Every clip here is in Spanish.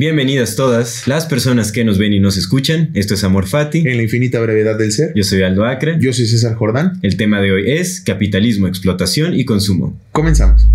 Bienvenidas todas las personas que nos ven y nos escuchan. Esto es Amor Fati. En la infinita brevedad del ser. Yo soy Aldo Acre. Yo soy César Jordán. El tema de hoy es capitalismo, explotación y consumo. Comenzamos.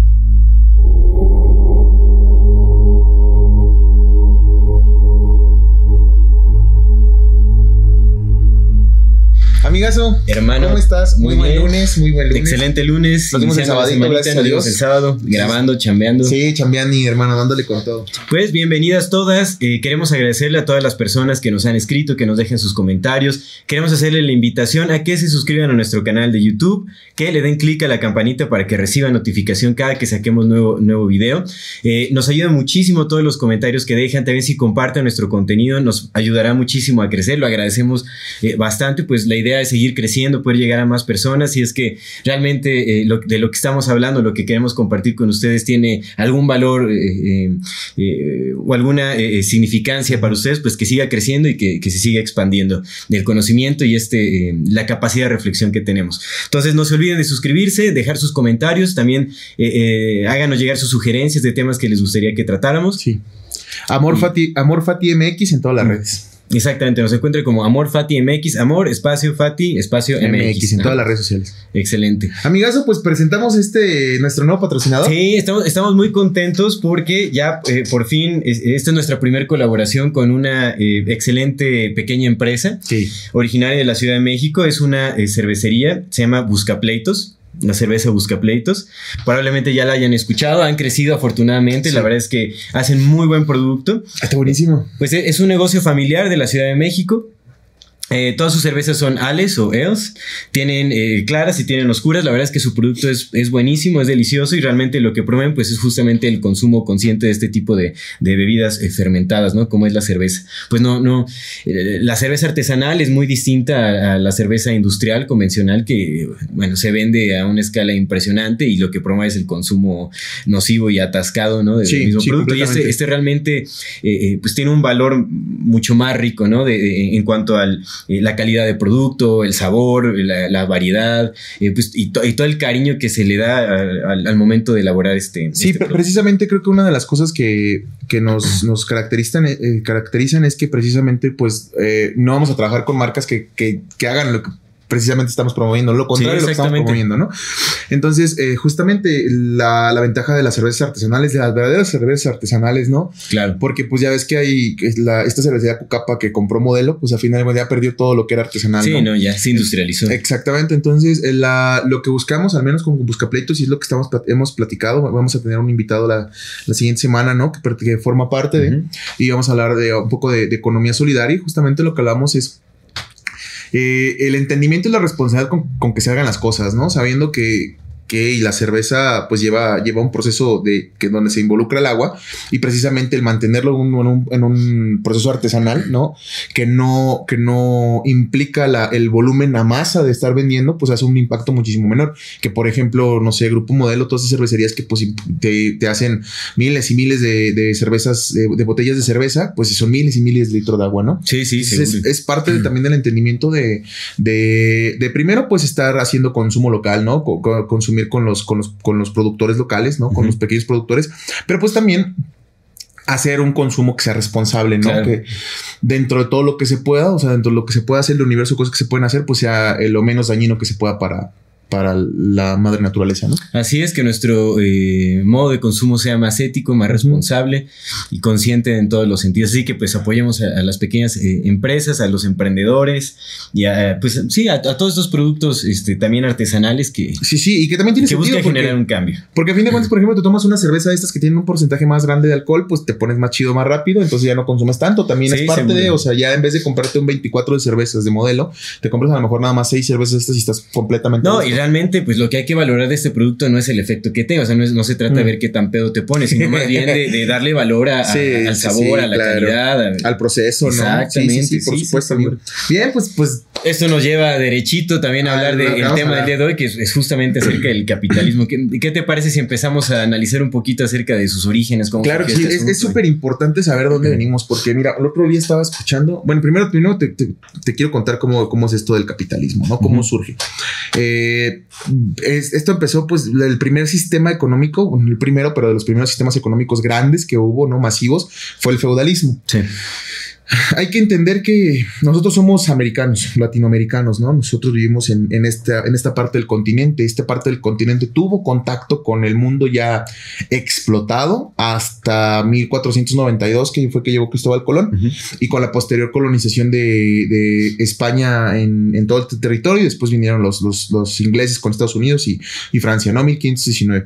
Amigazo, Hermano, ¿cómo estás? Muy, muy buen lunes, muy buen lunes. Excelente lunes. Nos vimos el sabadito, gracias a Dios. el sábado, grabando, chambeando. Sí, Chambiani, hermano, dándole con todo. Pues bienvenidas todas. Eh, queremos agradecerle a todas las personas que nos han escrito, que nos dejen sus comentarios. Queremos hacerle la invitación a que se suscriban a nuestro canal de YouTube, que le den clic a la campanita para que reciban notificación cada que saquemos nuevo, nuevo video. Eh, nos ayuda muchísimo todos los comentarios que dejan. También si comparten nuestro contenido nos ayudará muchísimo a crecer. Lo agradecemos eh, bastante. Pues la idea es seguir creciendo, poder llegar a más personas. Y es que realmente eh, lo- de lo que estamos hablando, lo que queremos compartir con ustedes tiene algún valor eh, eh, o alguna significancia para ustedes, pues que siga creciendo y que, que se siga expandiendo el conocimiento y este, la capacidad de reflexión que tenemos. Entonces no se olviden de suscribirse, dejar sus comentarios, también háganos llegar sus sugerencias de temas que les gustaría que tratáramos. Sí. Amor, Y- Fati, Amor Fati MX en todas las Mm. redes. Exactamente, nos encuentra como Amor Fati MX, Amor, espacio Fati, espacio MX. MX en todas las redes sociales. Excelente. Amigazo, pues presentamos este, nuestro nuevo patrocinador. Sí, estamos, estamos muy contentos porque ya eh, por fin es- esta es nuestra primera colaboración con una eh, excelente pequeña empresa Sí. originaria de la Ciudad de México. Es una eh, cervecería, se llama Buscapleitos. La cerveza Buscapleitos. Probablemente ya la hayan escuchado, han crecido afortunadamente. Sí. La verdad es que hacen muy buen producto. Está buenísimo. Pues e- es un negocio familiar de la Ciudad de México. Eh, todas sus cervezas son ales o ales. Tienen eh, claras y tienen oscuras. La verdad es que su producto es, es buenísimo, es delicioso y realmente lo que promueven pues es justamente el consumo consciente de este tipo de, de bebidas eh, fermentadas, ¿no? Como es la cerveza. Pues no, no. la cerveza artesanal es muy distinta a, a la cerveza industrial convencional que, bueno, se vende a una escala impresionante y lo que promueve es el consumo nocivo y atascado, ¿no? Del Sí, mismo sí, producto. Y este, este realmente pues tiene un valor mucho más rico, ¿no? De, de- en cuanto a la calidad de producto, el sabor, la, la variedad, eh, pues, y, to- y todo el cariño que se le da a- al, al momento de elaborar este. Sí, este producto. precisamente creo que una de las cosas que, que nos, nos caracterizan, eh, caracterizan es que precisamente pues eh, no vamos a trabajar con marcas que, que, que hagan lo que precisamente estamos promoviendo, lo contrario de lo que estamos promoviendo, ¿no? Entonces, eh, justamente la, la ventaja de las cervezas artesanales, de las verdaderas cervezas artesanales, ¿no? Claro. Porque pues ya ves que hay la, esta cervecería Cucapa que compró modelo, pues al final ya perdió todo lo que era artesanal. Sí, no, ya se industrializó. Exactamente, entonces eh, la- lo que buscamos, al menos con Buscapleitos, y es lo que estamos, hemos platicado, vamos a tener un invitado la, la siguiente semana, ¿no? Que, forma parte de, y vamos a hablar de un poco de, de economía solidaria, y justamente lo que hablamos es eh, el entendimiento y la responsabilidad con, con que se hagan las cosas, ¿no? Sabiendo que, y la cerveza pues lleva, lleva un proceso de que donde se involucra el agua y precisamente el mantenerlo en un, en proceso artesanal, ¿no? Que no, que no implica la- el volumen a masa de estar vendiendo, pues hace un impacto muchísimo menor. Que por ejemplo, no sé, Grupo Modelo, todas esas cervecerías que pues te, te hacen miles y miles de, de cervezas, de, de botellas de cerveza, pues son miles y miles de litros de agua, ¿no? Sí, sí, seguro. es, es parte de- también del entendimiento de, de, de primero, pues estar haciendo consumo local, ¿no? Co- con los, con los, con los productores locales, ¿no? Con los pequeños productores, pero pues también hacer un consumo que sea responsable, ¿no? Claro. Que dentro de todo lo que se pueda, o sea, dentro de lo que se pueda hacer, el universo de cosas que se pueden hacer, pues sea eh, lo menos dañino que se pueda para, para la madre naturaleza, ¿no? Así es que nuestro eh, modo de consumo sea más ético, más responsable y consciente en todos los sentidos. Así que pues apoyemos a, a las pequeñas eh, empresas, a los emprendedores y a, pues sí, a, a todos estos productos este, también artesanales que, Sí, sí, y que también tiene que sentido porque- generar un cambio. Porque a fin de cuentas, por ejemplo, te tomas una cerveza de estas que tienen un porcentaje más grande de alcohol, pues te pones más chido más rápido, entonces ya no consumes tanto. También Sí, es parte de, o sea, ya en vez de comprarte un 24 de cervezas de modelo, te compras a lo mejor nada más 6 cervezas de estas y estás completamente No, y la realmente, pues lo que hay que valorar de este producto no es el efecto que tenga, o sea, no, no se trata de mm. ver qué tan pedo te pones, sino más bien de, darle valor al sabor, a la calidad, al proceso, ¿no? Exactamente, por supuesto. Bien, pues, pues. Esto nos lleva derechito también a hablar del tema del día de hoy, que es, justamente acerca del capitalismo. ¿Qué, ¿Qué, te parece si empezamos a analizar un poquito acerca de sus orígenes? Cómo claro que sí, este es súper importante saber dónde venimos, porque mira, el otro día estaba escuchando, bueno, primero, primero te, quiero contar cómo, cómo es esto del capitalismo, ¿no? Cómo surge. Eh, esto empezó, pues, el primer sistema económico, el primero, pero de los primeros sistemas económicos grandes que hubo, ¿no? Masivos, fue el feudalismo. Sí. Hay que entender que nosotros somos americanos, latinoamericanos, ¿no? Nosotros vivimos en, esta, en esta parte del continente. Esta parte del continente tuvo contacto con el mundo ya explotado hasta 1492, que fue que llegó Cristóbal Colón, y con la posterior colonización de, España en, todo este territorio. Y después vinieron los, los, ingleses con Estados Unidos y, y Francia, ¿no? 1519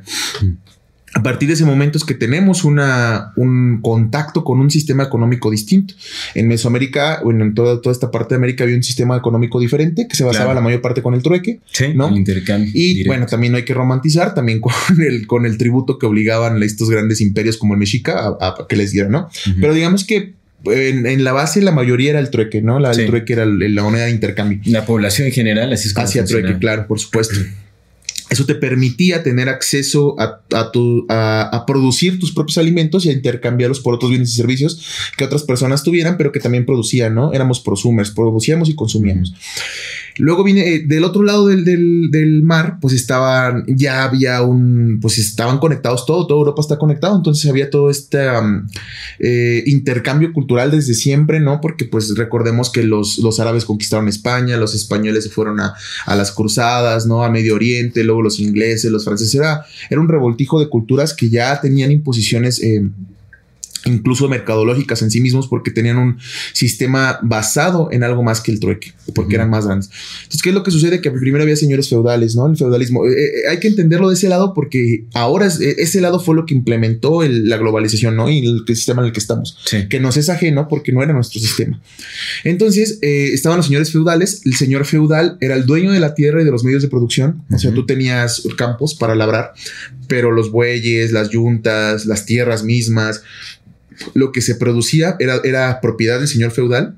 a partir de ese momento es que tenemos una, un contacto con un sistema económico distinto. En Mesoamérica, bueno, en toda, toda esta parte de América había un sistema económico diferente que se basaba la mayor parte con el trueque, ¿no? El intercambio. Y bueno, también no hay que romantizar, también con el, con el tributo que obligaban a estos grandes imperios como el Mexica a, que les dieran, ¿no? Pero digamos que en, la base la mayoría era el trueque, ¿no? La, El trueque era la moneda de intercambio. La población en general, así es como Hacia trueque, claro, por supuesto. Eso te permitía tener acceso a, a, producir tus propios alimentos y a intercambiarlos por otros bienes y servicios que otras personas tuvieran, pero que también producían, ¿no? Éramos prosumers, producíamos y consumíamos. Luego vine eh, del otro lado del, mar, pues estaban, ya había un, pues estaban conectados todo, toda Europa está conectado, entonces había todo este eh, intercambio cultural desde siempre, ¿no? Porque pues recordemos que los, los árabes conquistaron España, los españoles se fueron a, las cruzadas, ¿no? A Medio Oriente, luego los ingleses, los franceses, era, era un revoltijo de culturas que ya tenían imposiciones. Eh, incluso mercadológicas en sí mismos porque tenían un sistema basado en algo más que el trueque, porque eran más grandes. Entonces, ¿qué es lo que sucede? Que primero había señores feudales, ¿no? El feudalismo. Eh, eh, hay que entenderlo de ese lado porque ahora eh, ese lado fue lo que implementó la globalización, ¿no? Y el, sistema en el que estamos, que nos es ajeno porque no era nuestro sistema. Entonces, estaban los señores feudales. El señor feudal era el dueño de la tierra y de los medios de producción. O sea, tú tenías campos para labrar, pero los bueyes, las yuntas, las tierras mismas, lo que se producía era, era propiedad del señor feudal.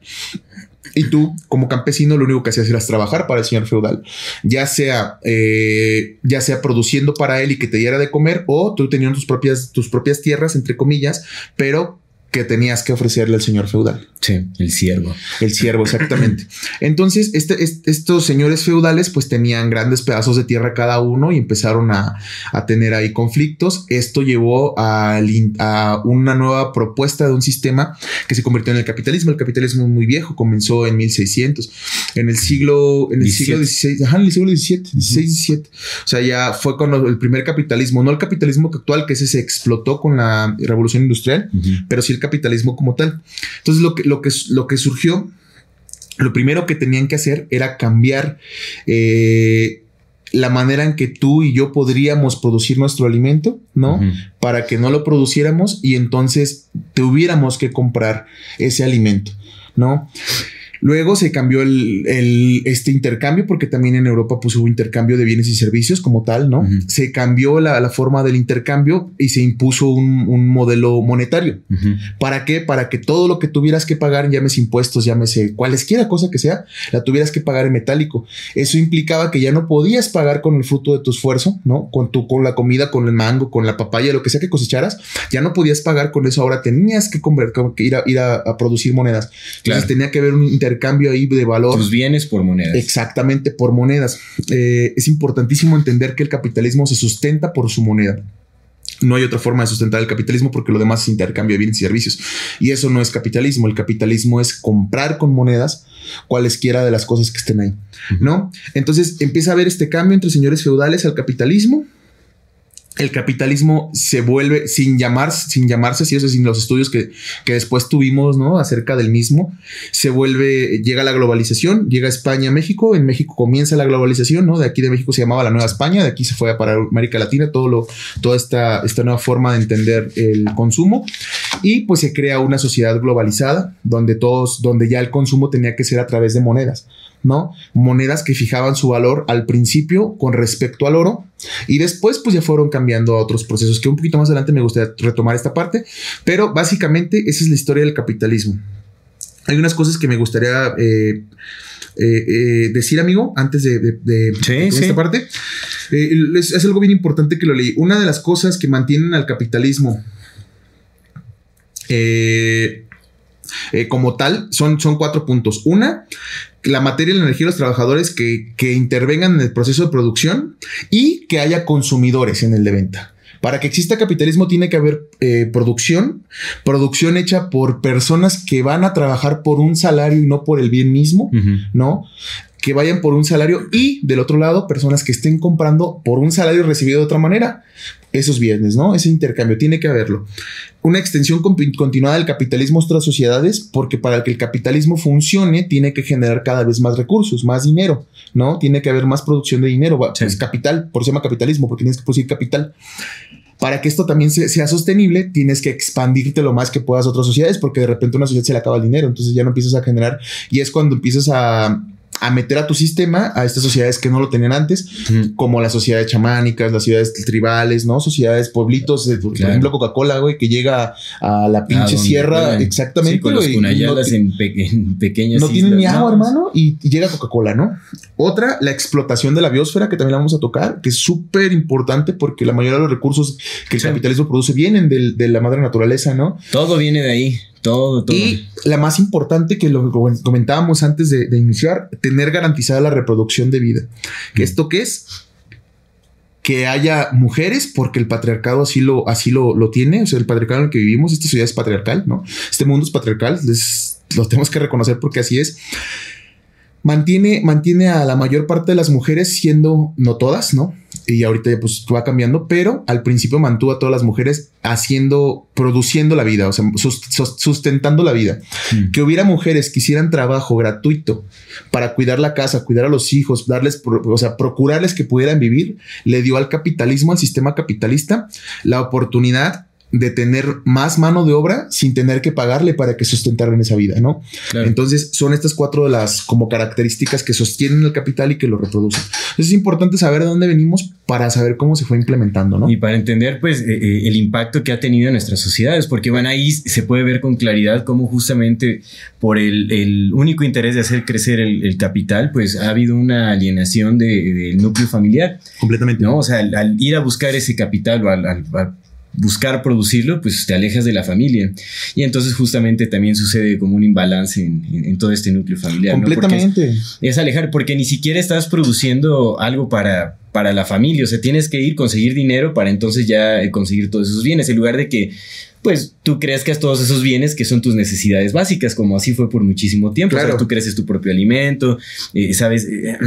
Y tú, como campesino, lo único que hacías era trabajar para el señor feudal, ya sea, eh, ya sea produciendo para él y que te diera de comer, o tú tenías tus propias, tus propias tierras, entre comillas, pero que tenías que ofrecerle al señor feudal. Sí, el siervo. El siervo, exactamente. Entonces, este, estos señores feudales pues tenían grandes pedazos de tierra cada uno y empezaron a, tener ahí conflictos. Esto llevó a, a, una nueva propuesta de un sistema que se convirtió en el capitalismo. El capitalismo muy viejo, comenzó en 1600. En el siglo, en el siglo XVI, ajá, en el siglo XVII, XVI, O sea, ya fue cuando el primer capitalismo, no el capitalismo actual, que ese se explotó con la revolución industrial, pero sí el capitalismo como tal. Entonces lo que, lo que, lo que surgió, lo primero que tenían que hacer era cambiar eh, la manera en que tú y yo podríamos producir nuestro alimento, ¿no? Para que no lo produciéramos y entonces tuviéramos que comprar ese alimento, ¿no? Luego se cambió el, este intercambio, porque también en Europa pues, hubo intercambio de bienes y servicios como tal, ¿no? Se cambió la, forma del intercambio y se impuso un, modelo monetario. ¿Para qué? Para que todo lo que tuvieras que pagar, llámese impuestos, llámese cualesquiera cosa que sea, la tuvieras que pagar en metálico. Eso implicaba que ya no podías pagar con el fruto de tu esfuerzo, ¿no? Con tu, con la comida, con el mango, con la papaya, lo que sea que cosecharas, ya no podías pagar con eso. Ahora tenías que, convertir, que ir, a, ir a, producir monedas. Entonces tenía que haber un intercambio cambio ahí de valor. Tus bienes por monedas. Exactamente, por monedas. Eh, es importantísimo entender que el capitalismo se sustenta por su moneda. No hay otra forma de sustentar el capitalismo porque lo demás es intercambio de bienes y servicios. Y eso no es capitalismo. El capitalismo es comprar con monedas cualesquiera de las cosas que estén ahí. ¿No? Entonces empieza a haber este cambio entre señores feudales al capitalismo el capitalismo se vuelve sin llamarse, sin llamarse así, eso sin los estudios que, después tuvimos, ¿no? Acerca del mismo, se vuelve, llega la globalización, llega España a México, en México comienza la globalización, ¿no? De aquí de México se llamaba la Nueva España, de aquí se fue para América Latina, todo lo, toda esta, esta nueva forma de entender el consumo. y pues se crea una sociedad globalizada donde todos, donde ya el consumo tenía que ser a través de monedas. ¿No? Monedas que fijaban su valor al principio con respecto al oro y después pues ya fueron cambiando a otros procesos que un poquito más adelante me gustaría retomar esta parte, pero básicamente esa es la historia del capitalismo. Hay unas cosas que me gustaría eh, eh, eh, decir, amigo, antes de, esta parte. Es, es algo bien importante que lo leí. Una de las cosas que mantienen al capitalismo como tal son, son cuatro puntos. Una, la materia y la energía de los trabajadores que, que intervengan en el proceso de producción y que haya consumidores en el de venta. Para que exista capitalismo tiene que haber eh, producción, producción hecha por personas que van a trabajar por un salario y no por el bien mismo, ¿no? Que vayan por un salario y del otro lado, personas que estén comprando por un salario recibido de otra manera esos bienes, ¿no? Ese intercambio tiene que haberlo. Una extensión continuada del capitalismo a otras sociedades, porque para que el capitalismo funcione, tiene que generar cada vez más recursos, más dinero, ¿no? Tiene que haber más producción de dinero, es capital, por eso se llama capitalismo, porque tienes que producir capital. Para que esto también sea sostenible, tienes que expandirte lo más que puedas a otras sociedades, porque de repente a una sociedad se le acaba el dinero, entonces ya no empiezas a generar, y es cuando empiezas a a meter a tu sistema a estas sociedades que no lo tenían antes, como las sociedades chamánicas, las ciudades tribales, ¿no? Sociedades, pueblitos, por ejemplo, Coca-Cola, güey, que llega a la pinche sierra, exactamente, con los no, en, pequeñas No tienen ni agua, hermano, y, llega Coca-Cola, ¿no? Otra, la explotación de la biosfera, que también la vamos a tocar, que es súper importante porque la mayoría de los recursos que el capitalismo produce vienen de la madre naturaleza, ¿no? Todo viene de ahí. Todo, todo. Y la más importante que lo comentábamos antes de, iniciar, tener garantizada la reproducción de vida. ¿Que ¿Esto qué es? Que haya mujeres, porque el patriarcado así lo, así lo, lo tiene. O sea, el patriarcado en el que vivimos, esta sociedad es patriarcal, ¿no? Este mundo es patriarcal, lo tenemos que reconocer porque así es mantiene, mantiene a la mayor parte de las mujeres siendo, no todas, ¿no? Y ahorita ya pues va cambiando, pero al principio mantuvo a todas las mujeres haciendo, produciendo la vida, o sea, sustentando la vida. Mm. Que hubiera mujeres que hicieran trabajo gratuito para cuidar la casa, cuidar a los hijos, darles, o sea, procurarles que pudieran vivir, le dio al capitalismo, al sistema capitalista, la oportunidad de tener más mano de obra sin tener que pagarle para que sustentaran esa vida, ¿no? Entonces son estas cuatro de las como características que sostienen el capital y que lo reproducen. es importante saber de dónde venimos para saber cómo se fue implementando, ¿no? Y para entender pues eh, eh, el impacto que ha tenido en nuestras sociedades, porque bueno, ahí se puede ver con claridad cómo justamente por el, único interés de hacer crecer el, capital, pues ha habido una alienación del núcleo familiar. Completamente. ¿no? O sea, al, ir a buscar ese capital o al, al buscar producirlo, pues te alejas de la familia. Y entonces justamente también sucede como un imbalance en, todo este núcleo familiar. Completamente. Es, alejar, porque ni siquiera estás produciendo algo para, para la familia, o sea, tienes que ir conseguir dinero para entonces ya eh, conseguir todos esos bienes, en lugar de que pues tú crezcas todos esos bienes que son tus necesidades básicas, como así fue por muchísimo tiempo. Claro. tú creces tu propio alimento, eh, sabes... Eh,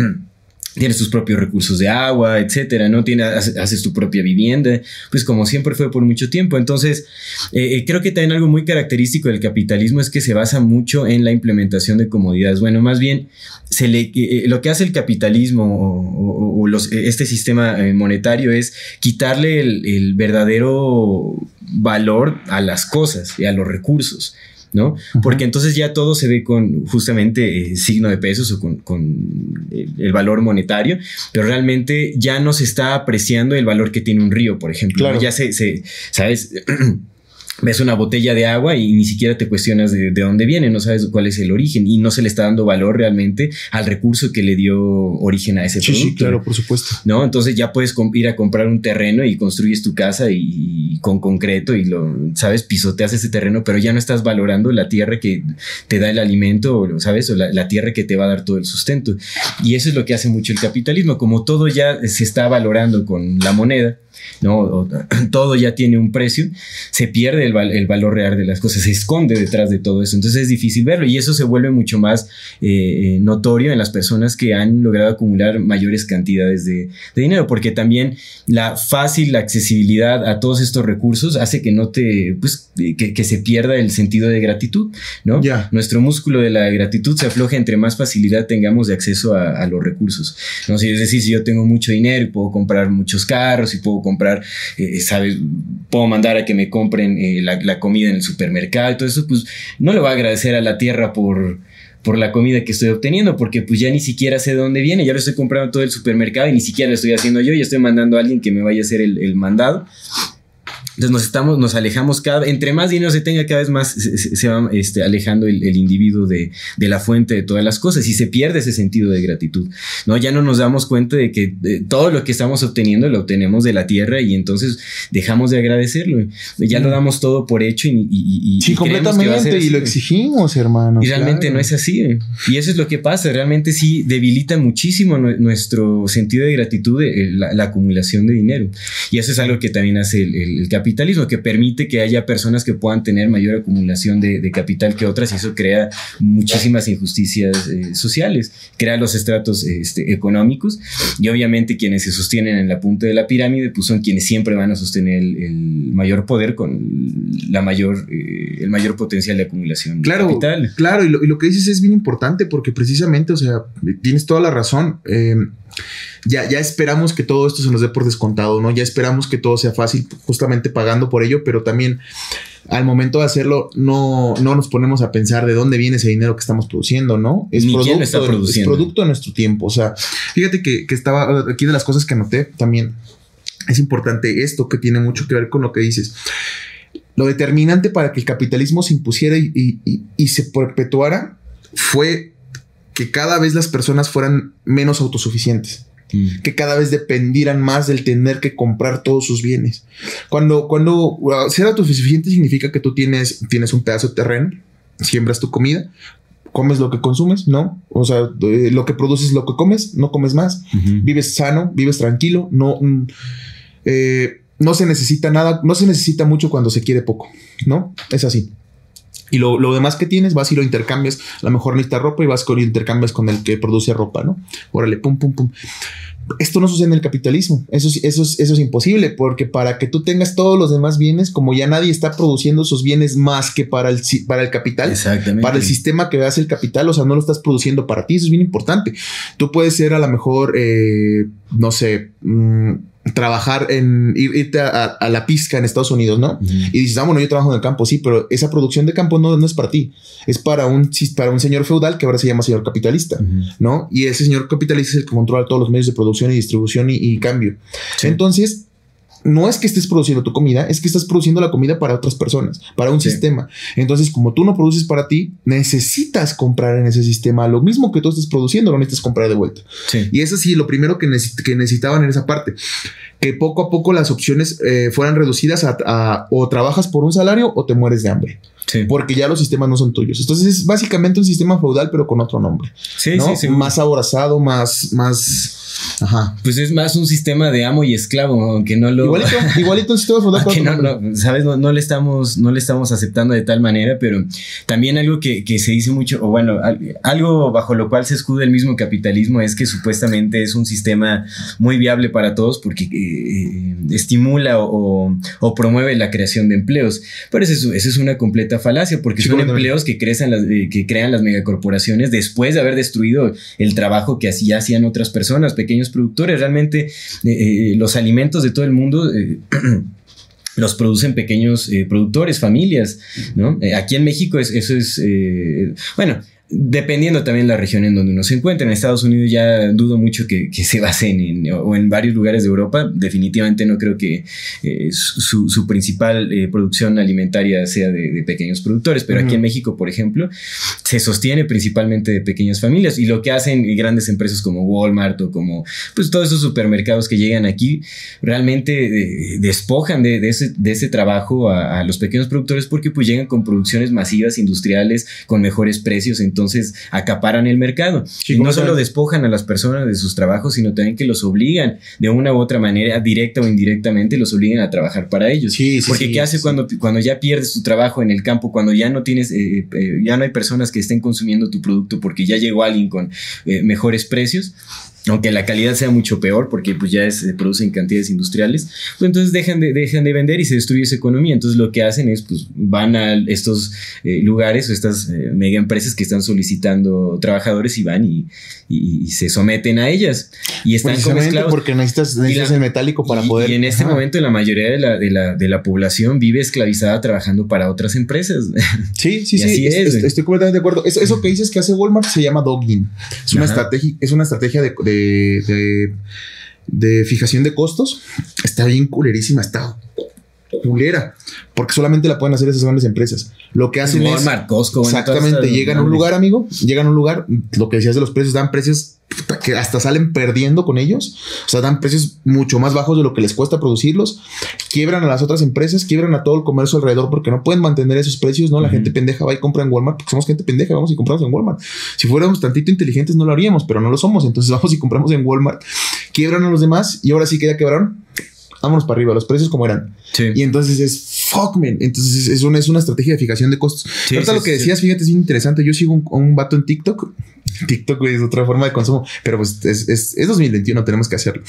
tienes tus propios recursos de agua, etcétera, ¿no? Tienes, haces tu propia vivienda, pues como siempre fue por mucho tiempo. Entonces, eh, eh, creo que también algo muy característico del capitalismo es que se basa mucho en la implementación de comodidades. Bueno, más bien, se le, eh, lo que hace el capitalismo o, este sistema monetario es quitarle el el valor a las cosas y a los recursos. ¿No? Porque entonces ya todo se ve con justamente eh, signo de pesos o con, el, valor monetario, pero realmente ya no se está apreciando el valor que tiene un río, por ejemplo. Ya se, se, ¿sabes? ves una botella de agua y ni siquiera te cuestionas de, dónde viene, no sabes cuál es el origen y no se le está dando valor realmente al recurso que le dio origen a ese sí, producto. Sí, claro, por supuesto. ¿No? Entonces ya puedes ir a comprar un terreno y construyes tu casa y, con concreto y lo, sabes, pisoteas ese terreno, pero ya no estás valorando la tierra que te da el alimento, ¿sabes? O la, la tierra que te va a dar todo el sustento. Y eso es lo que hace mucho el capitalismo, como todo ya se está valorando con la moneda ¿no? todo ya tiene un precio, se pierde el, valor real de las cosas, se esconde detrás de todo eso. Entonces es difícil verlo y eso se vuelve mucho más eh, notorio en las personas que han logrado acumular mayores cantidades de, dinero, porque también la fácil accesibilidad a todos estos recursos hace que no te, pues, que, se pierda el sentido de gratitud, ¿no? Nuestro músculo de la gratitud se afloja entre más facilidad tengamos de acceso a, los recursos, ¿no? es decir, si yo tengo mucho dinero y puedo comprar muchos carros y puedo comprar, eh, ¿sabes? Puedo mandar a que me compren eh, la, comida en el supermercado y todo eso, pues no le voy a agradecer a la tierra por por la comida que estoy obteniendo, porque pues ya ni siquiera sé de dónde viene, ya lo estoy comprando todo el supermercado y ni siquiera lo estoy haciendo yo, ya estoy mandando a alguien que me vaya a hacer el mandado. Entonces nos estamos, nos alejamos cada entre más dinero se tenga, cada vez más se, va este, alejando el, el individuo de, de, la fuente de todas las cosas y se pierde ese sentido de gratitud. No, ya no nos damos cuenta de que de todo lo que estamos obteniendo lo obtenemos de la tierra y entonces dejamos de agradecerlo. Ya lo damos todo por hecho y, y, y sí, y completamente y lo exigimos, hermano. Y realmente claro. no es así. ¿eh? Y eso es lo que pasa. Realmente sí debilita muchísimo nuestro sentido de gratitud, de, la, la, acumulación de dinero. Y eso es algo que también hace el, el, el capitalismo, que permite que haya personas que puedan tener mayor acumulación de, de capital que otras y eso crea muchísimas injusticias eh, sociales, crea los estratos este, económicos y obviamente quienes se sostienen en la punta de la pirámide pues son quienes siempre van a sostener el, el mayor poder con la mayor, eh, el mayor potencial de acumulación claro, de capital. Claro, y lo, y lo, que dices es bien importante porque precisamente, o sea, tienes toda la razón. Eh, ya, ya esperamos que todo esto se nos dé por descontado, ¿no? Ya esperamos que todo sea fácil justamente pagando por ello, pero también al momento de hacerlo no, no nos ponemos a pensar de dónde viene ese dinero que estamos produciendo, ¿no? Es, Ni producto, está de, es producto de nuestro tiempo. O sea, fíjate que, que estaba aquí de las cosas que anoté también. Es importante esto que tiene mucho que ver con lo que dices. Lo determinante para que el capitalismo se impusiera y, y, y se perpetuara fue que cada vez las personas fueran menos autosuficientes mm. que cada vez dependieran más del tener que comprar todos sus bienes. Cuando, cuando uh, ser autosuficiente significa que tú tienes, tienes un pedazo de terreno, siembras tu comida, comes lo que consumes, ¿no? O sea, eh, lo que produces lo que comes, no comes más, uh -huh. vives sano, vives tranquilo, no... Eh, no se necesita nada, no se necesita mucho cuando se quiere poco, ¿no? Es así. Y lo, lo, demás que tienes, vas y lo intercambias. A lo mejor necesitas ropa y vas con intercambias con el que produce ropa, ¿no? Órale, pum, pum, pum. Esto no sucede en el capitalismo. Eso, eso, es, eso es imposible, porque para que tú tengas todos los demás bienes, como ya nadie está produciendo esos bienes más que para el, para el capital, para el sistema que hace el capital, o sea, no lo estás produciendo para ti. Eso es bien importante. Tú puedes ser a lo mejor, eh, no sé, mmm, trabajar en irte a, a, la pizca en Estados Unidos, ¿no? Uh -huh. Y dices, ah, bueno, yo trabajo en el campo, sí, pero esa producción de campo no, no es para ti, es para un, para un señor feudal que ahora se llama señor capitalista, uh -huh. ¿no? Y ese señor capitalista es el que controla todos los medios de producción y distribución y, y cambio. Sí. Entonces, no es que estés produciendo tu comida, es que estás produciendo la comida para otras personas, para un sí. sistema. Entonces, como tú no produces para ti, necesitas comprar en ese sistema lo mismo que tú estás produciendo, lo necesitas comprar de vuelta. Sí. Y eso sí, lo primero que, necesit que, necesitaban en esa parte, que poco a poco las opciones eh, fueran reducidas a, a, o trabajas por un salario o te mueres de hambre. Sí. Porque ya los sistemas no son tuyos. Entonces es básicamente un sistema feudal, pero con otro nombre. Sí, ¿no? sí, sí. Más aborazado, más, más Ajá. Pues es más un sistema de amo y esclavo, aunque no lo. Igualito, igualito un sistema feudal. que no, no, sabes, no, no, le estamos, no le estamos aceptando de tal manera, pero también algo que, que, se dice mucho, o bueno, algo bajo lo cual se escuda el mismo capitalismo es que supuestamente es un sistema muy viable para todos porque eh, estimula o, o, promueve la creación de empleos. Pero eso es, eso es una completa falacia, porque sí, son empleos que, crecen las, eh, que crean las megacorporaciones después de haber destruido el trabajo que así hacían otras personas, pequeños productores. Realmente eh, eh, los alimentos de todo el mundo los producen pequeños productores, familias, ¿no? aquí en México es, eso es, bueno, Dependiendo también la región en donde uno se encuentra. En Estados Unidos ya dudo mucho que, que se basen en, o en varios lugares de Europa. Definitivamente no creo que eh, su, su, principal eh, producción alimentaria sea de, de, pequeños productores. Pero uh -huh. aquí en México, por ejemplo, se sostiene principalmente de pequeñas familias. Y lo que hacen grandes empresas como Walmart o como pues todos esos supermercados que llegan aquí realmente eh, despojan de, de, ese, de ese trabajo a, a, los pequeños productores porque pues llegan con producciones masivas industriales con mejores precios entonces acaparan el mercado. Sí, y no solo despojan a las personas de sus trabajos, sino también que los obligan de una u otra manera, directa o indirectamente, los obligan a trabajar para ellos. Sí, sí, Porque ¿qué hace cuando, cuando ya pierdes tu trabajo en el campo, cuando ya no tienes, eh, eh, ya no hay personas que estén consumiendo tu producto porque ya llegó alguien con eh, mejores precios? Aunque la calidad sea mucho peor porque pues ya se producen cantidades industriales, pues entonces dejan de, dejan de vender y se destruye esa economía. Entonces lo que hacen es pues van a estos eh, lugares o estas eh, mega empresas que están solicitando trabajadores y van y, se someten a ellas y están como esclavos. porque necesitas, necesitas el metálico para poder... Y en este momento la mayoría de la, de, la, de la, población vive esclavizada trabajando para otras empresas. Sí, sí, sí, estoy completamente de acuerdo. Eso, eso, que dices que hace Walmart se llama dogging. Es una estrategia, es una estrategia de de, fijación de costos está bien culerísima, está culera, porque solamente la pueden hacer esas grandes empresas. Lo que hacen es exactamente llegan a un lugar, amigo, llegan a un lugar, lo que decías de los precios dan precios que hasta salen perdiendo con ellos, o sea, dan precios mucho más bajos de lo que les cuesta producirlos, quiebran a las otras empresas, quiebran a todo el comercio alrededor porque no pueden mantener esos precios, ¿no? La gente pendeja va y compra en Walmart porque somos gente pendeja, vamos y compramos en Walmart. Si fuéramos tantito inteligentes no lo haríamos, pero no lo somos, entonces vamos y compramos en Walmart, quiebran a los demás y ahora sí que ya quebraron, vámonos para arriba, los precios como eran. Y entonces es fuck, man. Entonces es una, es una estrategia de fijación de costos. Ahorita lo que decías, fíjate, es interesante. Yo sigo un, un vato en TikTok. TikTok es otra forma de consumo, pero pues es, es, es 2021, tenemos que hacerlo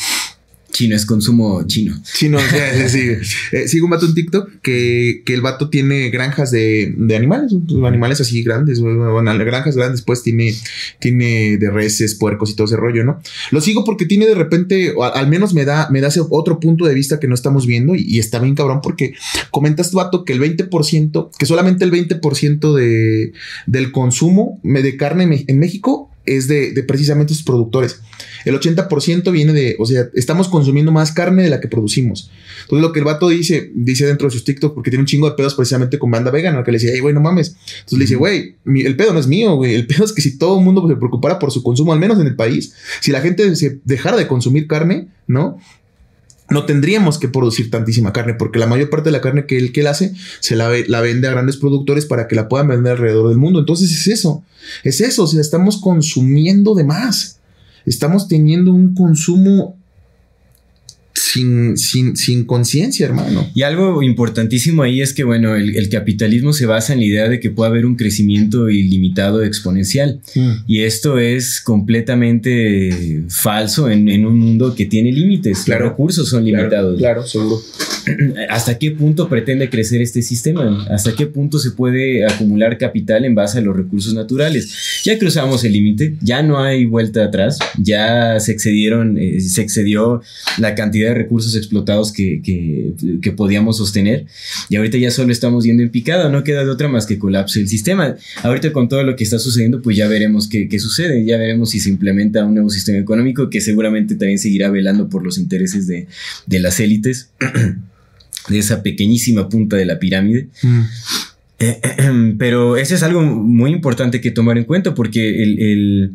chino, es consumo chino. Chino, sí, sí. Eh, sigo un vato en TikTok que, que el vato tiene granjas de, de animales, animales así grandes, bueno, granjas grandes, pues tiene, tiene de reses, puercos y todo ese rollo, ¿no? Lo sigo porque tiene de repente, al menos me da, me da ese otro punto de vista que no estamos viendo y, está bien cabrón porque comentas tu vato que el 20%, que solamente el 20% de, del consumo de carne en México es de, de precisamente sus productores. El 80% viene de, o sea, estamos consumiendo más carne de la que producimos. Entonces lo que el vato dice, dice dentro de sus TikTok, porque tiene un chingo de pedos precisamente con banda vegana, que le dice, hey, güey, no mames. Entonces le dice, güey, el pedo no es mío, güey. El pedo es que si todo el mundo se preocupara por su consumo, al menos en el país, si la gente se dejara de consumir carne, ¿no? No tendríamos que producir tantísima carne porque la mayor parte de la carne que él, que hace se la, la, vende a grandes productores para que la puedan vender alrededor del mundo. Entonces es eso, es eso, o sea, estamos consumiendo de más, estamos teniendo un consumo sin, sin, sin conciencia, hermano. Y algo importantísimo ahí es que, bueno, el, capitalismo se basa en la idea de que puede haber un crecimiento ilimitado exponencial. Mm. Y esto es completamente falso en, un mundo que tiene límites. Los recursos son limitados. Claro, seguro. ¿Hasta qué punto pretende crecer este sistema? ¿Hasta qué punto se puede acumular capital en base a los recursos naturales? Ya cruzamos el límite, ya no hay vuelta atrás, ya se excedieron, eh, se excedió la cantidad de recursos explotados que, que, podíamos sostener y ahorita ya solo estamos yendo en picada, no queda de otra más que colapse el sistema. Ahorita con todo lo que está sucediendo, pues ya veremos qué, qué sucede, ya veremos si se implementa un nuevo sistema económico que seguramente también seguirá velando por los intereses de, de las élites. de esa pequeñísima punta de la pirámide. Mm. Eh, pero eso es algo muy importante que tomar en cuenta porque el eh,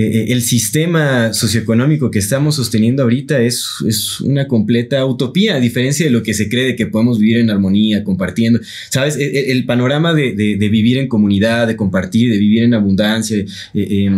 eh, el sistema socioeconómico que estamos sosteniendo ahorita es, es, una completa utopía, a diferencia de lo que se cree de que podemos vivir en armonía, compartiendo. ¿Sabes? E, e, el, panorama de, de, vivir en comunidad, de compartir, de vivir en abundancia, eh,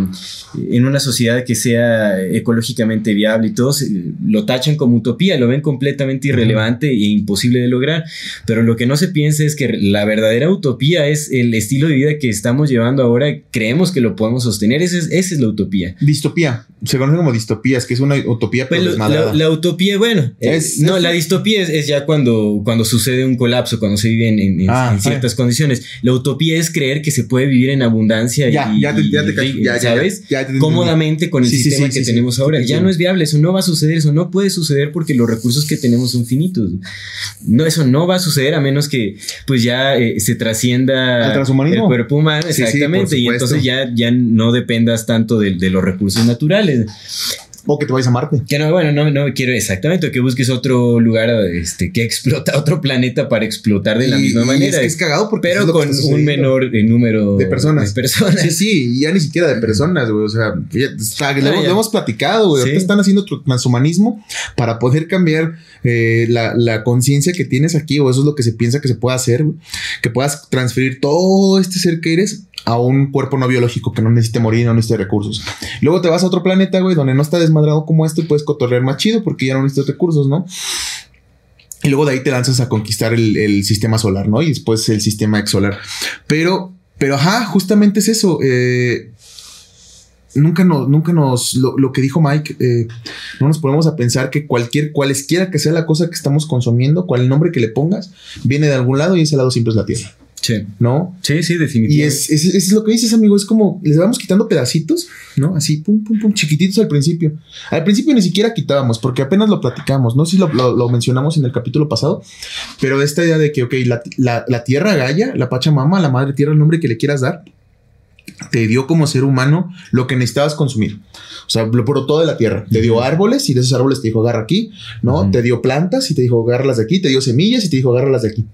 en una sociedad que sea ecológicamente viable y todos lo tachan como utopía, lo ven completamente irrelevante e imposible de lograr. Pero lo que no se piensa es que la verdadera utopía es el estilo de vida que estamos llevando ahora, creemos que lo podemos sostener, esa es, esa es la utopía. Distopía. Se conoce como distopía, es que es una utopía pero pues la, utopía, bueno, es, no, la distopía es, ya cuando, cuando sucede un colapso, cuando se vive en, ah, ciertas condiciones. La utopía es creer que se puede vivir en abundancia y, ya te, ¿sabes? Cómodamente con el sistema que tenemos ahora. Ya no es viable, eso no va a suceder, eso no puede suceder porque los recursos que tenemos son finitos. No, eso no va a suceder a menos que pues ya eh, se trascienda el cuerpo humano, exactamente, y entonces ya, ya no dependas tanto del de los recursos naturales. O que te vayas a Marte. Que no, bueno, no, no quiero exactamente, que busques otro lugar este, que explota, otro planeta para explotar de la misma manera. Es, cagado porque. Pero con un menor eh, número de personas. de personas. Sí, sí, ya ni siquiera de personas, güey. O sea, ya está, lo, hemos, platicado, güey. Ahorita están haciendo transhumanismo para poder cambiar eh, la, la conciencia que tienes aquí, o eso es lo que se piensa que se puede hacer, que puedas transferir todo este ser que eres a un cuerpo no biológico que no necesite morir, no necesite recursos. Luego te vas a otro planeta, güey, donde no está desmadrado como este y puedes cotorrear más chido porque ya no necesitas recursos, ¿no? Y luego de ahí te lanzas a conquistar el, sistema solar, ¿no? Y después el sistema exolar. Pero, pero, ajá, justamente es eso. Eh, nunca nos, nunca nos, lo, que dijo Mike, eh, no nos ponemos a pensar que cualquier, cualesquiera que sea la cosa que estamos consumiendo, cual nombre que le pongas, viene de algún lado y ese lado siempre es la tierra. Sí. ¿No? Sí, sí, definitivamente. Y es, es, lo que dices, amigo. Es como les vamos quitando pedacitos, ¿no? Así, pum, pum, pum, chiquititos al principio. Al principio ni siquiera quitábamos, porque apenas lo platicamos. No sé si lo, lo, mencionamos en el capítulo pasado, pero esta idea de que, ok, la, la, la tierra Gaia, la Pachamama, la madre tierra, el nombre que le quieras dar, te dio como ser humano lo que necesitabas consumir. O sea, lo por todo de la tierra. Te dio árboles y de esos árboles te dijo agarra aquí, ¿no? Te dio plantas y te dijo agárralas de aquí. Te dio semillas y te dijo agárralas de aquí.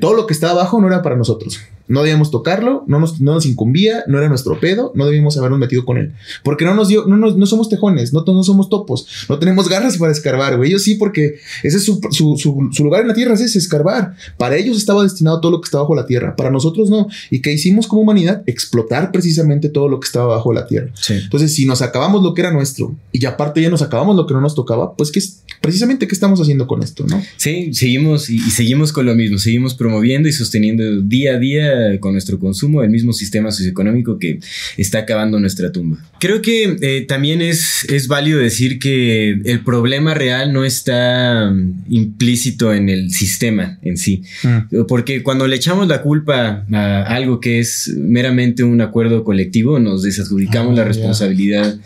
Todo lo que está abajo no era para nosotros. No debíamos tocarlo, no nos, no nos incumbía, no era nuestro pedo, no debíamos habernos metido con él. Porque no nos dio, no, no, no somos tejones, no, no somos topos, no tenemos garras para escarbar, güey. Ellos sí, porque ese es su, su, su, lugar en la tierra, ese es escarbar. Para ellos estaba destinado todo lo que está bajo la tierra, para nosotros no. ¿Y qué hicimos como humanidad? Explotar precisamente todo lo que estaba bajo la tierra. Entonces, si nos acabamos lo que era nuestro y aparte ya nos acabamos lo que no nos tocaba, pues que precisamente qué estamos haciendo con esto, ¿no? Sí, seguimos y seguimos con lo mismo, seguimos promoviendo y sosteniendo día a día con nuestro consumo, el mismo sistema socioeconómico que está acabando nuestra tumba. Creo que eh, también es, es válido decir que el problema real no está mm, implícito en el sistema en sí, mm. porque cuando le echamos la culpa a algo que es meramente un acuerdo colectivo, nos desadjudicamos ah, la responsabilidad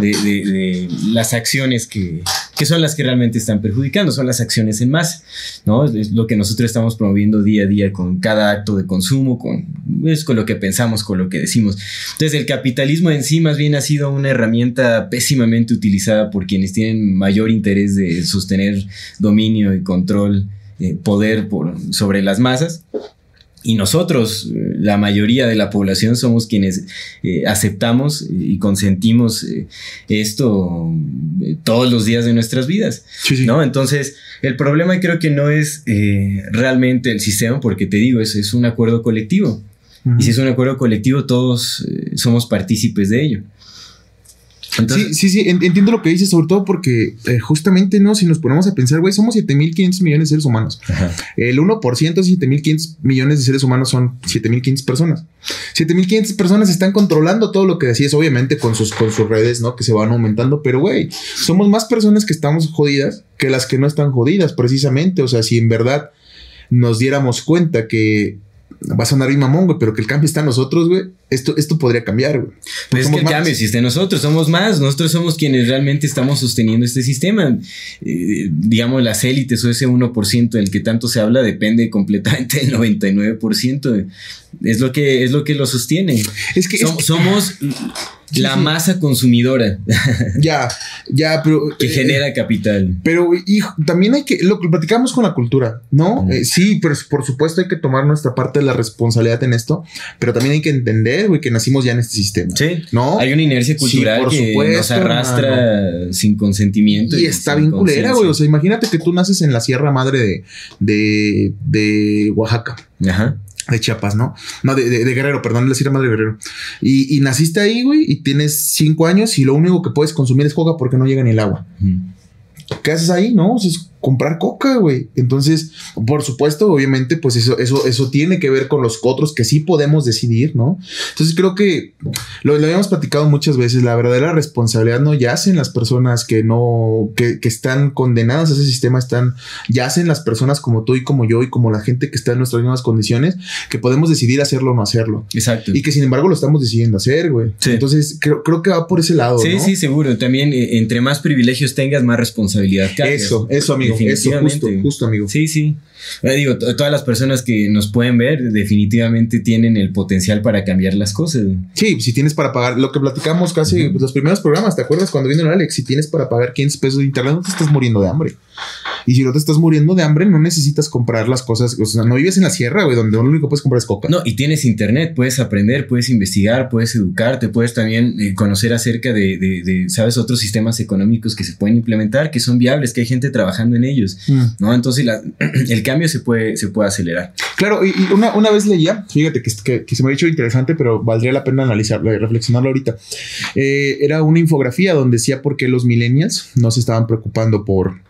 de, las acciones que, que son las que realmente están perjudicando, son las acciones en masa, ¿no? Es lo que nosotros estamos promoviendo día a día con cada acto de consumo, con es con lo que pensamos, con lo que decimos. Entonces el capitalismo en sí más bien ha sido una herramienta pésimamente utilizada por quienes tienen mayor interés de sostener dominio y control, eh, poder por, sobre las masas. Y nosotros, eh, la mayoría de la población, somos quienes eh, aceptamos y consentimos esto todos los días de nuestras vidas. ¿no? Entonces, el problema creo que no es realmente el sistema, porque te digo, es, es un acuerdo colectivo. Y si es un acuerdo colectivo, todos eh, somos partícipes de ello. Sí, sí, sí, entiendo lo que dices, sobre todo porque eh, justamente, ¿no? Si nos ponemos a pensar, güey, somos 7.500 millones de seres humanos. El 1% de 7.500 millones de seres humanos son 7.500 personas. 7.500 personas están controlando todo lo que decías, obviamente con sus, con sus redes, ¿no? Que se van aumentando, pero, güey, somos más personas que estamos jodidas que las que no están jodidas, precisamente. O sea, si en verdad nos diéramos cuenta que va a sonar bien mamón, güey, pero que el cambio está en nosotros, güey. Esto, esto podría cambiar, güey. Pues es que el cambio existe en nosotros, somos más, nosotros somos quienes realmente estamos sosteniendo este sistema. Eh, digamos, las élites o ese 1% del que tanto se habla depende completamente del 99%. Es lo que, es lo, que lo sostiene. Es que, somos la masa consumidora. ya, ya, pero. que eh, genera capital. Pero, hijo, también hay que. Lo que platicamos con la cultura, ¿no? Eh, sí, pero por supuesto hay que tomar nuestra parte de la responsabilidad en esto, pero también hay que entender, güey, que nacimos ya en este sistema. Sí. ¿No? Hay una inercia cultural que nos arrastra sin consentimiento. Y, está bien culera, güey. O sea, imagínate que tú naces en la Sierra Madre de, de, de Oaxaca. Ajá de Chiapas, ¿no? No, de, de, Guerrero, perdón, le Madre Guerrero. Y, y, naciste ahí, güey, y tienes cinco años y lo único que puedes consumir es coca porque no llega ni el agua. ¿Qué haces ahí? No, o comprar coca, güey. Entonces, por supuesto, obviamente, pues eso, eso, eso tiene que ver con los otros que sí podemos decidir, ¿no? Entonces creo que lo, habíamos platicado muchas veces, la verdadera responsabilidad no yace en las personas que no, que, que, están condenadas a ese sistema, están, yacen las personas como tú y como yo y como la gente que está en nuestras mismas condiciones, que podemos decidir hacerlo o no hacerlo. Exacto. Y que sin embargo lo estamos decidiendo hacer, güey. Entonces creo, creo que va por ese lado. Sí, sí, seguro. También eh, entre más privilegios tengas, más responsabilidad. Eso, eso, amigo. Eso, justo, justo, amigo. Sí, sí. Digo, todas las personas que nos pueden ver definitivamente tienen el potencial para cambiar las cosas. Sí, si tienes para pagar, lo que platicamos casi pues, los primeros programas, ¿te acuerdas cuando vino el Alex? Si tienes para pagar 500 pesos de internet, no te estás muriendo de hambre. Y si no te estás muriendo de hambre, no necesitas comprar las cosas. O sea, no vives en la sierra, güey, donde lo único que puedes comprar es coca. No, y tienes internet, puedes aprender, puedes investigar, puedes educarte, puedes también eh, conocer acerca de, de, ¿sabes? Otros sistemas económicos que se pueden implementar, que son viables, que hay gente trabajando en ellos, mm. ¿no? Entonces el cambio se puede, se puede acelerar. Claro, y, una, una, vez leía, fíjate que, que, se me ha dicho interesante, pero valdría la pena analizarlo y reflexionarlo ahorita. Eh, era una infografía donde decía por qué los millennials no se estaban preocupando por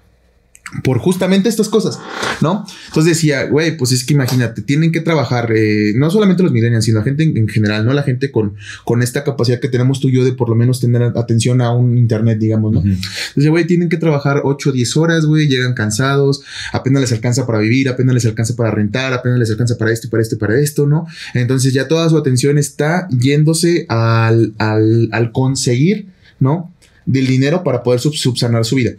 por justamente estas cosas, ¿no? Entonces decía, güey, pues es que imagínate, tienen que trabajar, eh, no solamente los millennials, sino la gente en, general, ¿no? La gente con, con esta capacidad que tenemos tú y yo de por lo menos tener atención a un internet, digamos, ¿no? Entonces, güey, tienen que trabajar 8 o 10 horas, güey, llegan cansados, apenas les alcanza para vivir, apenas les alcanza para rentar, apenas les alcanza para esto y para esto y para esto, ¿no? Entonces ya toda su atención está yéndose al, al, al conseguir, ¿no? Del dinero para poder subsanar su vida.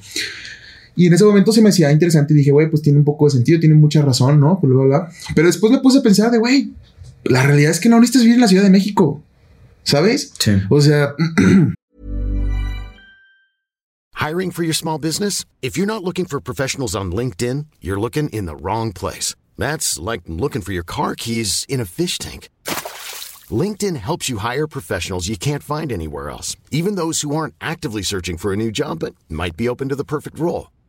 Y en ese momento se me hacía interesante y dije, güey, pues tiene un poco de sentido, tiene mucha razón, ¿no? Bla, bla, bla. Pero después me puse a pensar de, güey, la realidad es que no necesitas vivir en la Ciudad de México, ¿sabes? Sí. O sea... Hiring for your small business? If you're not looking for professionals on LinkedIn, you're looking in the wrong place. That's like looking for your car keys in a fish tank. LinkedIn helps you hire professionals you can't find anywhere else, even those who aren't actively searching for a new job but might be open to the perfect role.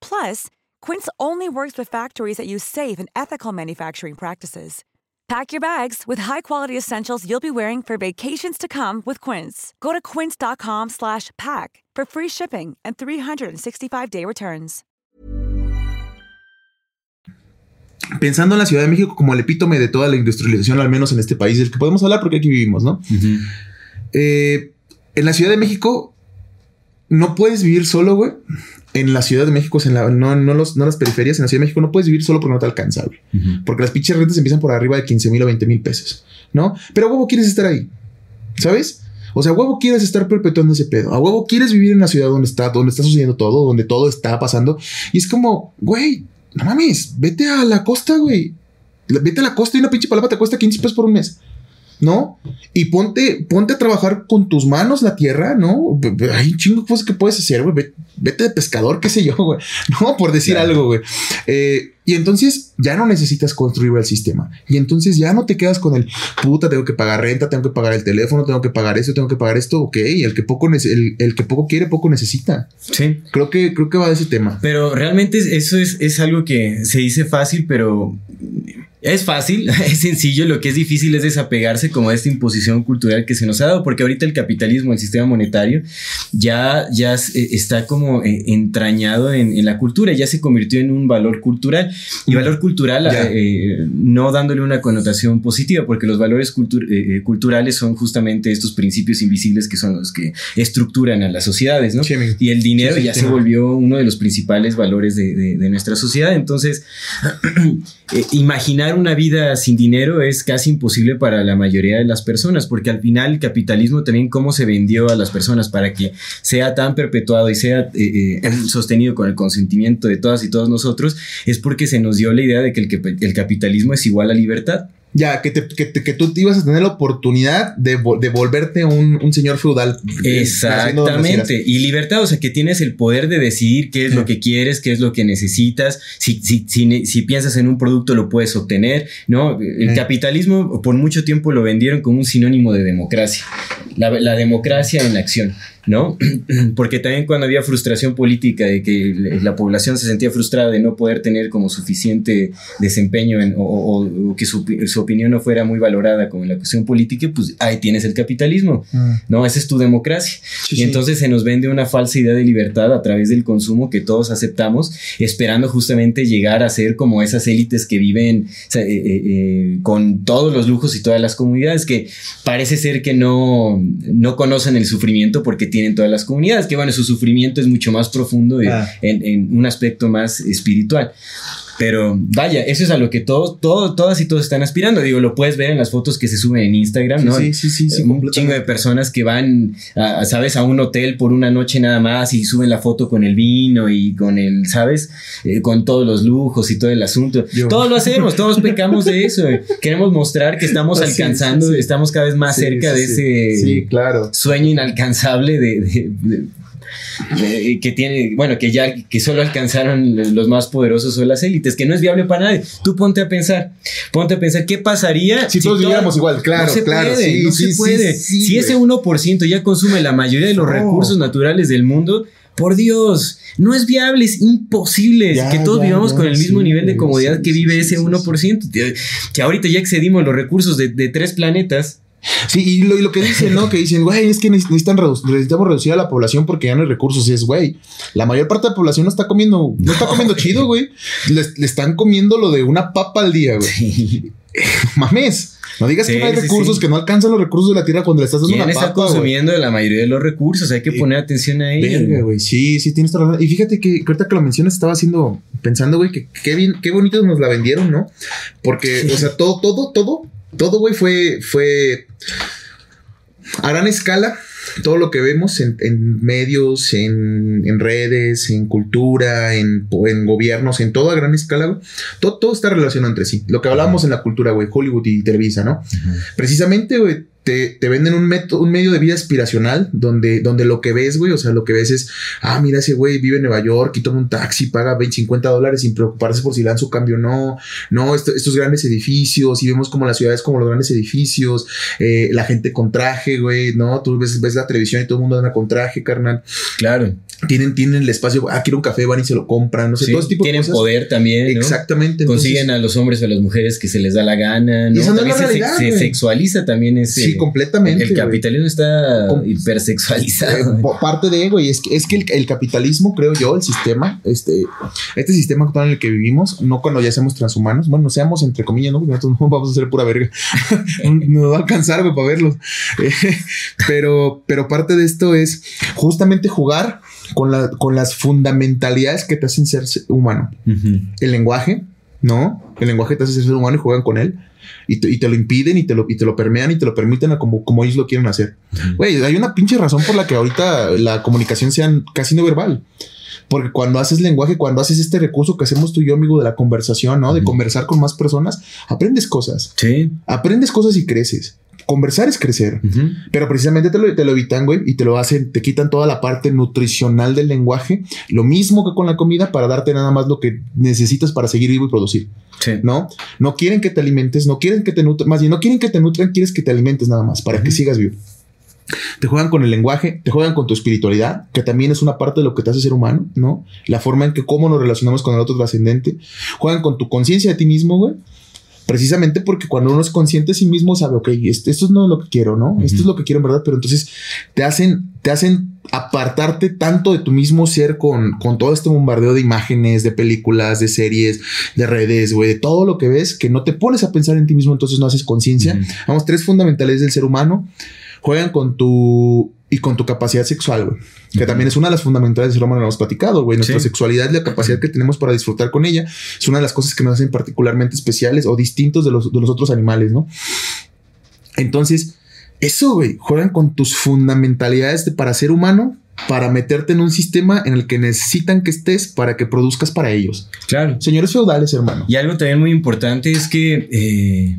Plus, Quince only works with factories that use safe and ethical manufacturing practices. Pack your bags with high-quality essentials you'll be wearing for vacations to come with Quince. Go to quince.com/pack for free shipping and 365-day returns. Pensando en la Ciudad de México como el epítome de toda la industrialización, al menos en este país del que podemos hablar porque aquí vivimos, ¿no? Uh -huh. eh, en la Ciudad de México no puedes vivir solo, güey. En la Ciudad de México, en la, no, no, los, no las periferias, en la Ciudad de México no puedes vivir solo porque no te alcanza, güey. Uh -huh. Porque las pinches rentas empiezan por arriba de 15 mil o 20 mil pesos, ¿no? Pero, huevo, quieres estar ahí, ¿sabes? O sea, a huevo quieres estar perpetuando ese pedo. A huevo quieres vivir en la ciudad donde está, donde está sucediendo todo, donde todo está pasando. Y es como, güey, no mames, vete a la costa, güey. Vete a la costa y una pinche palabra te cuesta 15 pesos por un mes. ¿No? Y ponte, ponte a trabajar con tus manos la tierra, ¿no? Hay un chingo de cosas que puedes hacer, güey. Vete de pescador, qué sé yo, güey. No, por decir claro. algo, güey. Eh, y entonces ya no necesitas construir el sistema. Y entonces ya no te quedas con el puta, tengo que pagar renta, tengo que pagar el teléfono, tengo que pagar esto, tengo que pagar esto. Ok, el que poco, el, el que poco quiere, poco necesita. Sí. Creo que, creo que va de ese tema. Pero realmente eso es, es algo que se dice fácil, pero es fácil, es sencillo, lo que es difícil es desapegarse como de esta imposición cultural que se nos ha dado, porque ahorita el capitalismo, el sistema monetario, ya, ya está como entrañado en, en la cultura, ya se convirtió en un valor cultural. Y valor cultural, eh, no dándole una connotación positiva, porque los valores cultur eh, culturales son justamente estos principios invisibles que son los que estructuran a las sociedades, ¿no? Sí, y el dinero sí, sí, ya se volvió uno de los principales valores de, de, de nuestra sociedad. Entonces, eh, imaginar una vida sin dinero es casi imposible para la mayoría de las personas, porque al final el capitalismo también cómo se vendió a las personas para que sea tan perpetuado y sea eh, eh, sostenido con el consentimiento de todas y todos nosotros, es porque se nos dio la idea de que el, el capitalismo es igual a libertad. Ya, que, te, que, te, que, tú te ibas a tener la oportunidad de, de volverte un, un, señor feudal. Exactamente. Y libertad, o sea, que tienes el poder de decidir qué es sí. lo que quieres, qué es lo que necesitas. Si, si, si, si, piensas en un producto, lo puedes obtener. ¿no? El sí. capitalismo por mucho tiempo lo vendieron como un sinónimo de democracia. La, la democracia en la acción. ¿No? Porque también cuando había frustración política de que la población se sentía frustrada de no poder tener como suficiente desempeño en, o, o, o, que su, su, opinión no fuera muy valorada como en la cuestión política, pues ahí tienes el capitalismo, mm. ¿no? Esa es tu democracia. Sí, y entonces sí. se nos vende una falsa idea de libertad a través del consumo que todos aceptamos, esperando justamente llegar a ser como esas élites que viven o sea, eh, eh, con todos los lujos y todas las comunidades que parece ser que no, no conocen el sufrimiento porque tienen tienen todas las comunidades, que bueno, su sufrimiento es mucho más profundo ah. en, en, un aspecto más espiritual. Pero vaya, eso es a lo que todos, todo, todas y todos están aspirando. Digo, lo puedes ver en las fotos que se suben en Instagram, ¿no? Sí, sí, sí. sí un chingo de personas que van, a, ¿sabes? A un hotel por una noche nada más y suben la foto con el vino y con el, ¿sabes? Eh, con todos los lujos y todo el asunto. Yo. Todos lo hacemos, todos pecamos de eso. Queremos mostrar que estamos alcanzando, sí, estamos cada vez más cerca de ese claro. sueño inalcanzable de, de, de eh, que tiene, bueno, que ya, que solo alcanzaron los más poderosos o las élites, que no es viable para nadie. Tú ponte a pensar, ponte a pensar, ¿qué pasaría si, todos viviéramos igual? Claro, no se claro. Puede, no se puede. si ese 1% ya consume la mayoría de los recursos naturales del mundo, por Dios, no es viable, es imposible que todos vivamos con el mismo nivel de comodidad que vive ese 1%. Que ahorita ya excedimos los recursos de, tres planetas. Sí, y lo, que dicen, ¿no? Que dicen, güey, es que necesitan necesitamos reducir a la población porque ya no hay recursos. Y es, güey, la mayor parte de la población no está comiendo, no está comiendo chido, güey. Le, le, están comiendo lo de una papa al día, güey. Sí. Mames. No digas que no hay recursos, que no alcanzan los recursos de la tierra cuando le estás dando una papa, está consumiendo la mayoría de los recursos? Hay que poner atención ahí. Verga, güey. Sí, sí, tienes toda razón. Y fíjate que ahorita que lo mencionas estaba haciendo, pensando, güey, que qué bien, qué bonitos nos la vendieron, ¿no? Porque, o sea, todo, todo, todo, todo, güey, fue, fue a gran escala todo lo que vemos en, medios, en, redes, en cultura, en, en, gobiernos, en toda gran escala, todo, todo está relacionado entre sí. Lo que hablábamos en la cultura, güey, Hollywood y Televisa, ¿no? Precisamente, güey, te, venden un, método, un medio de vida aspiracional donde, donde lo que ves, güey, o sea, lo que ves es, ah, mira, ese güey vive en Nueva York y toma un taxi, paga 20, 50 dólares sin preocuparse por si le dan su cambio o no. No, estos grandes edificios y vemos como las ciudades como los grandes edificios, eh, la gente con traje, güey, ¿no? Tú ves, ves la televisión y todo el mundo anda con traje, carnal. Claro. Tienen, tienen el espacio, ah, quiero un café, van y se lo compran, no sé, todo ese tipo tienen poder también. ¿no? Exactamente. Consiguen a los hombres o a las mujeres que se les da la gana, ¿no? se, sexualiza también ese. Sí, completamente. El capitalismo está hipersexualizado. Eh, parte de, güey, es que, es que el, capitalismo, creo yo, el sistema, este, este sistema actual en el que vivimos, no cuando ya seamos transhumanos, bueno, seamos entre comillas, ¿no? Porque nosotros no vamos a ser pura verga. Nos va a alcanzar, güey, para verlos. pero, pero parte de esto es justamente jugar con, la, con las fundamentalidades que te hacen ser humano. El lenguaje, ¿no? El lenguaje te hace ser humano y juegan con él. Y te, lo impiden y te lo, y te lo permean y te lo permiten como, como ellos lo quieren hacer. Güey, hay una pinche razón por la que ahorita la comunicación sea casi no verbal. Porque cuando haces lenguaje, cuando haces este recurso que hacemos tú y yo, amigo, de la conversación, ¿no? De conversar con más personas, aprendes cosas. Sí. Aprendes cosas y creces conversar es crecer, pero precisamente te lo, te lo, evitan, güey, y te lo hacen, te quitan toda la parte nutricional del lenguaje, lo mismo que con la comida para darte nada más lo que necesitas para seguir vivo y producir. ¿No? No quieren que te alimentes, no quieren que te nutran, más bien no quieren que te nutran, quieres que te alimentes nada más para que sigas vivo. Te juegan con el lenguaje, te juegan con tu espiritualidad, que también es una parte de lo que te hace ser humano, ¿no? La forma en que cómo nos relacionamos con el otro trascendente. Juegan con tu conciencia de ti mismo, güey precisamente porque cuando uno es consciente de sí mismo sabe, ok, esto, esto no es lo que quiero, ¿no? Esto es lo que quiero en verdad, pero entonces te hacen, te hacen apartarte tanto de tu mismo ser con, con todo este bombardeo de imágenes, de películas, de series, de redes, güey, de todo lo que ves, que no te pones a pensar en ti mismo, entonces no haces conciencia. Vamos, tres fundamentales del ser humano juegan con tu y con tu capacidad sexual, güey. Que también es una de las fundamentales del ser humano, lo hemos platicado, güey. Nuestra sexualidad y la capacidad que tenemos para disfrutar con ella es una de las cosas que nos hacen particularmente especiales o distintos de los, de los otros animales, ¿no? Entonces, eso, güey, juegan con tus fundamentalidades de, para ser humano, para meterte en un sistema en el que necesitan que estés para que produzcas para ellos. Claro. Señores feudales, hermano. Y algo también muy importante es que... Eh,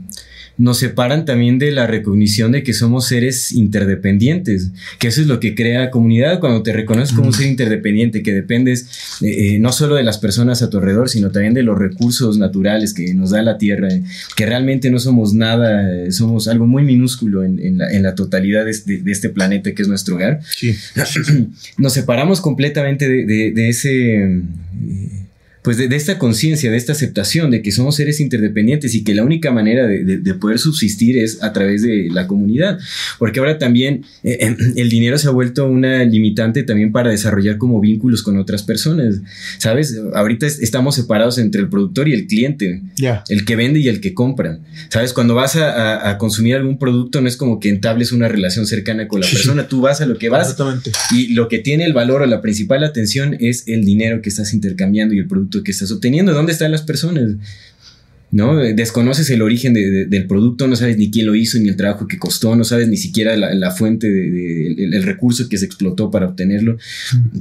nos separan también de la recognición de que somos seres interdependientes, que eso es lo que crea comunidad cuando te reconoces como un ser interdependiente, que dependes eh, eh, no solo de las personas a tu alrededor, sino también de los recursos naturales que nos da la Tierra, que realmente no somos nada, eh, somos algo muy minúsculo en, la, totalidad de este, planeta que es nuestro hogar. Nos separamos completamente de, ese pues de, esta conciencia, de esta aceptación de que somos seres interdependientes y que la única manera de, poder subsistir es a través de la comunidad. Porque ahora también eh, em, el dinero se ha vuelto una limitante también para desarrollar como vínculos con otras personas. ¿Sabes? Ahorita estamos separados entre el productor y el cliente, el que vende y el que compra. ¿Sabes? Cuando vas a, consumir algún producto no es como que entables una relación cercana con la persona, tú vas a lo que vas. Y lo que tiene el valor o la principal atención es el dinero que estás intercambiando y el producto que estás obteniendo. ¿Dónde están las personas? ¿no? Desconoces el origen del producto, no sabes ni quién lo hizo, ni el trabajo que costó, no sabes ni siquiera la, fuente, de, el, recurso que se explotó para obtenerlo.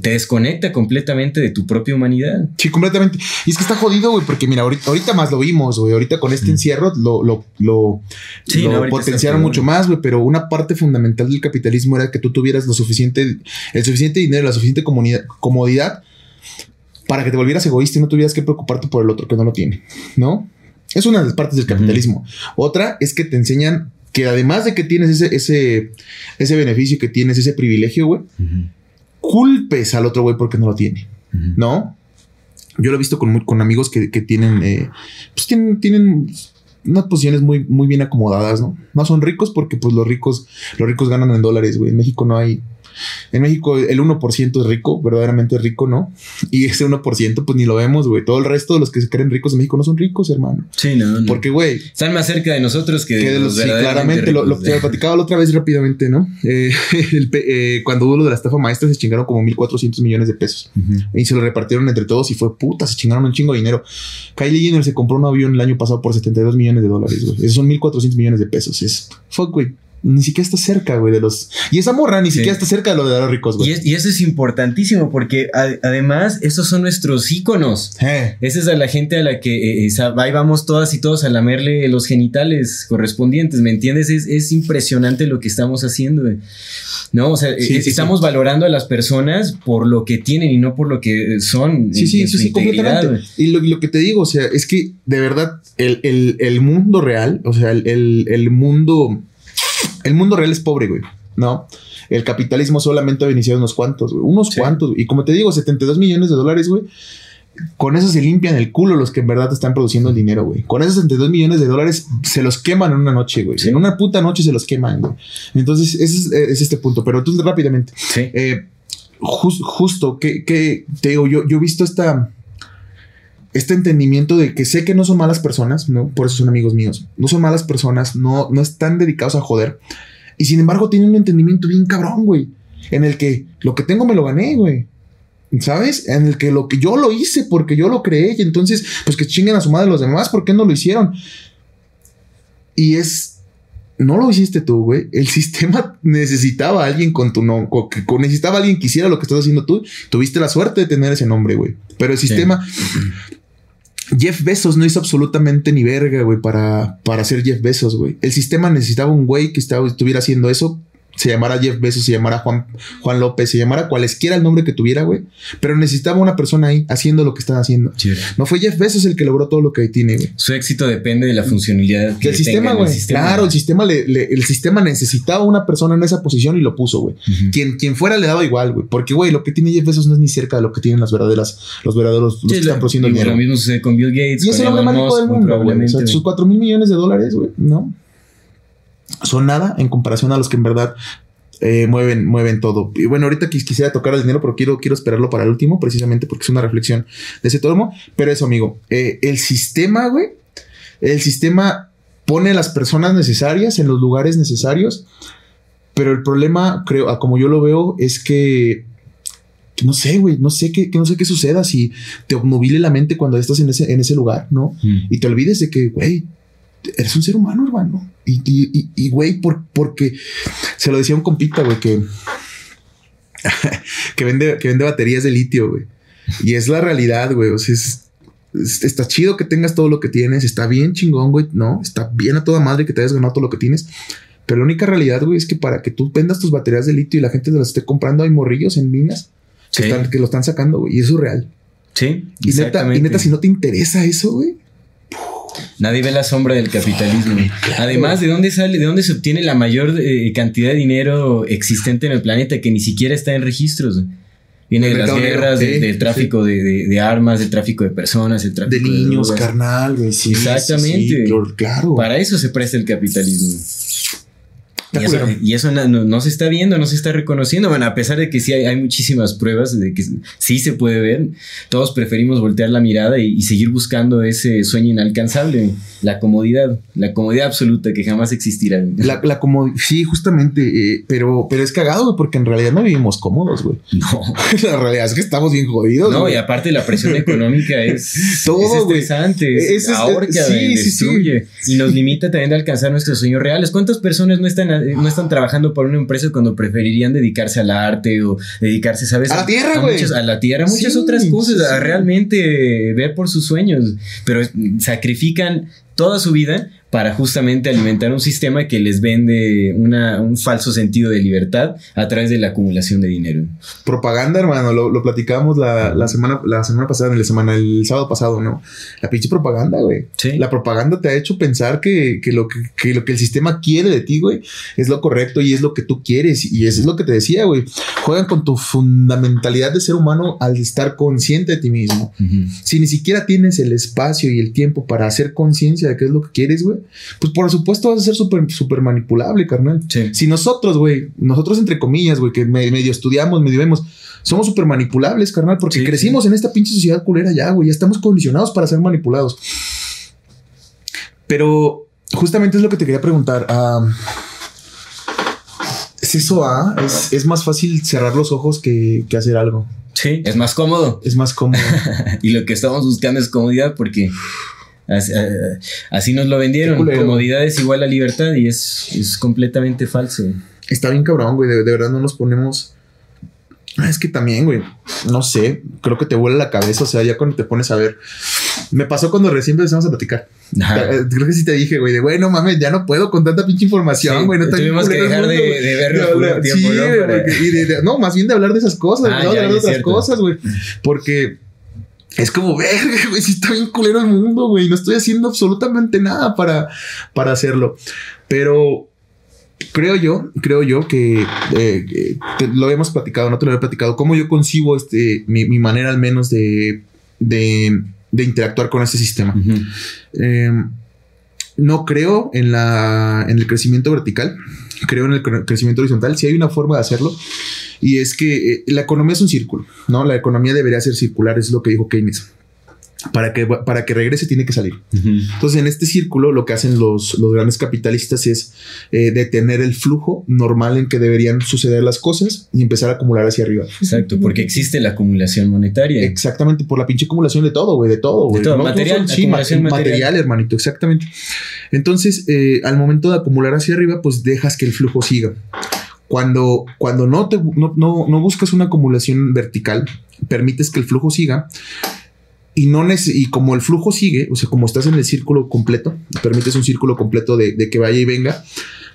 Te desconecta completamente de tu propia humanidad. Sí, completamente. Y es que está jodido, güey, porque mira, ahorita, más lo vimos, güey, ahorita con este encierro lo, lo, lo, potenciaron mucho más, güey, pero una parte fundamental del capitalismo era que tú tuvieras lo suficiente, el suficiente dinero, la suficiente comodidad para que te volvieras egoísta y no tuvieras que preocuparte por el otro que no lo tiene, ¿no? Es una de las partes del capitalismo. Otra es que te enseñan que además de que tienes ese, ese, ese beneficio, que tienes ese privilegio, güey, culpes al otro güey porque no lo tiene, ¿no? Yo lo he visto con, con amigos que, tienen, eh, pues tienen, tienen unas posiciones muy, muy bien acomodadas, ¿no? No son ricos porque pues los ricos, los ricos ganan en dólares, güey. En México no hay, en México el 1% es rico, verdaderamente rico, ¿no? Y ese 1% pues ni lo vemos, güey. Todo el resto de los que se creen ricos en México no son ricos, hermano. Sí, no. Porque, güey. Están más cerca de nosotros que, de los, Sí, claramente. Lo, lo, platicaba la otra vez rápidamente, ¿no? Eh, eh, cuando hubo lo de la estafa maestra se chingaron como 1.400 millones de pesos. Y se lo repartieron entre todos y fue puta, se chingaron un chingo de dinero. Kylie Jenner se compró un avión el año pasado por 72 millones de dólares, güey. Esos son 1.400 millones de pesos. Es fuck, güey ni siquiera está cerca, güey, de los... Y esa morra ni siquiera está cerca de lo de los ricos, güey. Y, eso es importantísimo porque además esos son nuestros íconos. Eh. Esa es a la gente a la que eh, ahí vamos todas y todos a lamerle los genitales correspondientes, ¿me entiendes? Es, impresionante lo que estamos haciendo, güey. No, o sea, eh, estamos valorando a las personas por lo que tienen y no por lo que son. Sí, sí, sí, sí, completamente. Y lo, que te digo, o sea, es que de verdad el, mundo real, o sea, el, el mundo el mundo real es pobre, güey, ¿no? El capitalismo solamente ha beneficiado unos cuantos, güey, unos cuantos. Y como te digo, 72 millones de dólares, güey. Con eso se limpian el culo los que en verdad están produciendo el dinero, güey. Con esos 72 millones de dólares se los queman en una noche, güey. En una puta noche se los queman, güey. Entonces, ese es, este punto. Pero entonces, rápidamente. Eh, justo, que, te digo, yo, yo he visto esta este entendimiento de que sé que no son malas personas, ¿no? Por eso son amigos míos. No son malas personas, no, no están dedicados a joder. Y sin embargo tienen un entendimiento bien cabrón, güey. En el que lo que tengo me lo gané, güey. ¿Sabes? En el que lo que yo lo hice porque yo lo creé y entonces, pues que chinguen a su madre los demás, ¿por qué no lo hicieron? Y es, no lo hiciste tú, güey. El sistema necesitaba a alguien con tu nombre, necesitaba a alguien que hiciera lo que estás haciendo tú. Tuviste la suerte de tener ese nombre, güey. Pero el sistema, Jeff Bezos no hizo absolutamente ni verga, güey, para, para ser Jeff Bezos, güey. El sistema necesitaba un güey que estaba, estuviera haciendo eso se llamara Jeff Bezos, se llamara Juan, Juan López, se llamara cualesquiera el nombre que tuviera, güey. Pero necesitaba una persona ahí haciendo lo que estaba haciendo. No fue Jeff Bezos el que logró todo lo que tiene, güey. Su éxito depende de la funcionalidad del sistema, güey. Claro, el sistema, le, el sistema necesitaba una persona en esa posición y lo puso, güey. quien, quien fuera le daba igual, güey. Porque, güey, lo que tiene Jeff Bezos no es ni cerca de lo que tienen las verdaderas, los verdaderos, los que están produciendo dinero. Lo mismo sucede con Bill Gates. Y es el hombre más rico del mundo, güey. sus 4 mil millones de dólares, güey, ¿no? Son nada en comparación a los que en verdad eh, mueven, mueven todo. Y bueno, ahorita quisiera tocar el dinero, pero quiero, quiero esperarlo para el último, precisamente porque es una reflexión de ese tomo. Pero eso, amigo, eh, el sistema, güey, el sistema pone a las personas necesarias en los lugares necesarios, pero el problema, creo, como yo lo veo, es que no sé, güey, no sé qué, no sé qué suceda si te obnubile la mente cuando estás en ese, en ese lugar, ¿no? Mm. Y te olvides de que, güey, eres un ser humano, hermano. Y, güey, por, porque se lo decía un compita, güey, que, que, vende, que vende baterías de litio, güey. Y es la realidad, güey. O sea, es, está chido que tengas todo lo que tienes. Está bien chingón, güey. No, está bien a toda madre que te hayas ganado todo lo que tienes. Pero la única realidad, güey, es que para que tú vendas tus baterías de litio y la gente las esté comprando, hay morrillos en minas que, que lo están sacando, güey. Y eso es real. Sí. Y neta, y neta, si no te interesa eso, güey, Nadie ve la sombra del capitalismo. Además, ¿de dónde sale, de dónde se obtiene la mayor eh, cantidad de dinero existente en el planeta que ni siquiera está en registros? Viene de las guerras, del tráfico de, armas, del tráfico de personas, el tráfico de niños, carnal, Exactamente. claro. Para eso se presta el capitalismo. Y eso, y eso no, no, se está viendo, no se está reconociendo. Bueno, a pesar de que sí hay, hay, muchísimas pruebas de que sí se puede ver, todos preferimos voltear la mirada y, y, seguir buscando ese sueño inalcanzable, la comodidad, la comodidad absoluta que jamás existirá. La, la comodidad, sí, justamente, eh, pero, pero es cagado, güey, porque en realidad no vivimos cómodos, güey. No. la realidad es que estamos bien jodidos. No, y aparte la presión económica es, Todo, es estresante, es, ahorca, sí, sí, sí. y nos limita también de alcanzar nuestros sueños reales. ¿Cuántas personas no están no están trabajando para una empresa cuando preferirían dedicarse al arte o dedicarse, ¿sabes? A la tierra, güey. A, a, la tierra, muchas sí, otras cosas, sí. a realmente ver por sus sueños, pero sacrifican toda su vida para justamente alimentar un sistema que les vende una, un falso sentido de libertad a través de la acumulación de dinero. Propaganda, hermano, lo, lo platicábamos la, la, semana, la semana pasada, en la semana, el sábado pasado, ¿no? La pinche propaganda, güey. Sí. La propaganda te ha hecho pensar que, que, lo que, que lo que el sistema quiere de ti, güey, es lo correcto y es lo que tú quieres. Y eso es lo que te decía, güey. Juegan con tu fundamentalidad de ser humano al estar consciente de ti mismo. Uh -huh. Si ni siquiera tienes el espacio y el tiempo para hacer conciencia de qué es lo que quieres, güey, pues por supuesto vas a ser súper super manipulable, carnal. Sí. Si nosotros, güey, nosotros entre comillas, güey, que medio estudiamos, medio vemos, somos súper manipulables, carnal, porque sí, crecimos sí. en esta pinche sociedad culera ya, güey, ya estamos condicionados para ser manipulados. Pero justamente es lo que te quería preguntar. Um, ¿Es eso, ah? Es, es, más fácil cerrar los ojos que, que hacer algo. Sí, es más cómodo. Es más cómodo. y lo que estamos buscando es comodidad porque Así, así, nos lo vendieron. Comodidad es igual a libertad y es, es completamente falso. Está bien cabrón, güey. De, de, verdad no nos ponemos. Es que también, güey. No sé. Creo que te vuela la cabeza. O sea, ya cuando te pones a ver. Me pasó cuando recién empezamos a platicar. Ajá. Creo que sí te dije, güey, de güey, no mames, ya no puedo con tanta pinche información, güey. No tuvimos que dejar de, de, verlo de tiempo, sí, ¿no? Para... y de, no, más bien de hablar de esas cosas, ah, ¿no? Ya, de hablar de otras cierto. cosas, güey. Porque es como, verga, güey, si está bien culero el mundo, güey. No estoy haciendo absolutamente nada para, para hacerlo. Pero creo yo, creo yo que eh, te, lo habíamos platicado, no te lo había platicado, cómo yo concibo este, mi, mi manera al menos de, de, de, interactuar con este sistema. Uh -huh. eh, no creo en, la, en el crecimiento vertical, creo en el crecimiento horizontal. Si hay una forma de hacerlo, y es que eh, la economía es un círculo, ¿no? La economía debería ser circular, es lo que dijo Keynes. Para que, para que regrese tiene que salir. Uh -huh. Entonces, en este círculo, lo que hacen los, los grandes capitalistas es eh, detener el flujo normal en que deberían suceder las cosas y empezar a acumular hacia arriba. Exacto, porque existe la acumulación monetaria. Exactamente, por la pinche acumulación de todo, güey, de todo, güey. todo, ¿no? material, sí, material. material, hermanito, exactamente. Entonces, eh, al momento de acumular hacia arriba, pues dejas que el flujo siga. Cuando, cuando no, te, no, no, no buscas una acumulación vertical, permites que el flujo siga, y no y como el flujo sigue, o sea, como estás en el círculo completo, permites un círculo completo de, de, que vaya y venga,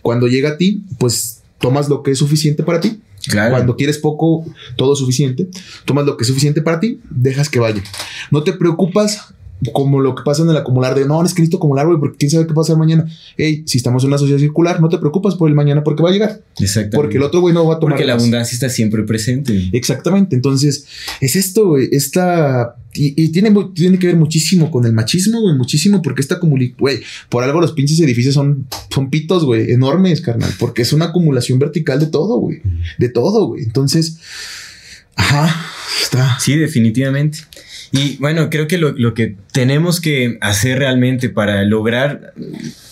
cuando llega a ti, pues tomas lo que es suficiente para ti. Claro. Cuando quieres poco, todo suficiente, tomas lo que es suficiente para ti, dejas que vaya. No te preocupas como lo que pasa en el acumular de no, es que necesito acumular, güey, porque quién sabe qué va a pasar mañana. Hey, si estamos en una sociedad circular, no te preocupas por el mañana porque va a llegar. Exactamente. Porque el otro güey no va a tomar. Porque la abundancia está siempre presente. Exactamente. Entonces, es esto, güey. Esta. Y, y, tiene, tiene que ver muchísimo con el machismo, güey, muchísimo, porque esta acumulación, güey, por algo los pinches edificios son, son pitos, güey, enormes, carnal, porque es una acumulación vertical de todo, güey, de todo, güey. Entonces, ajá, está. Sí, definitivamente. Y bueno, creo que lo, lo, que tenemos que hacer realmente para lograr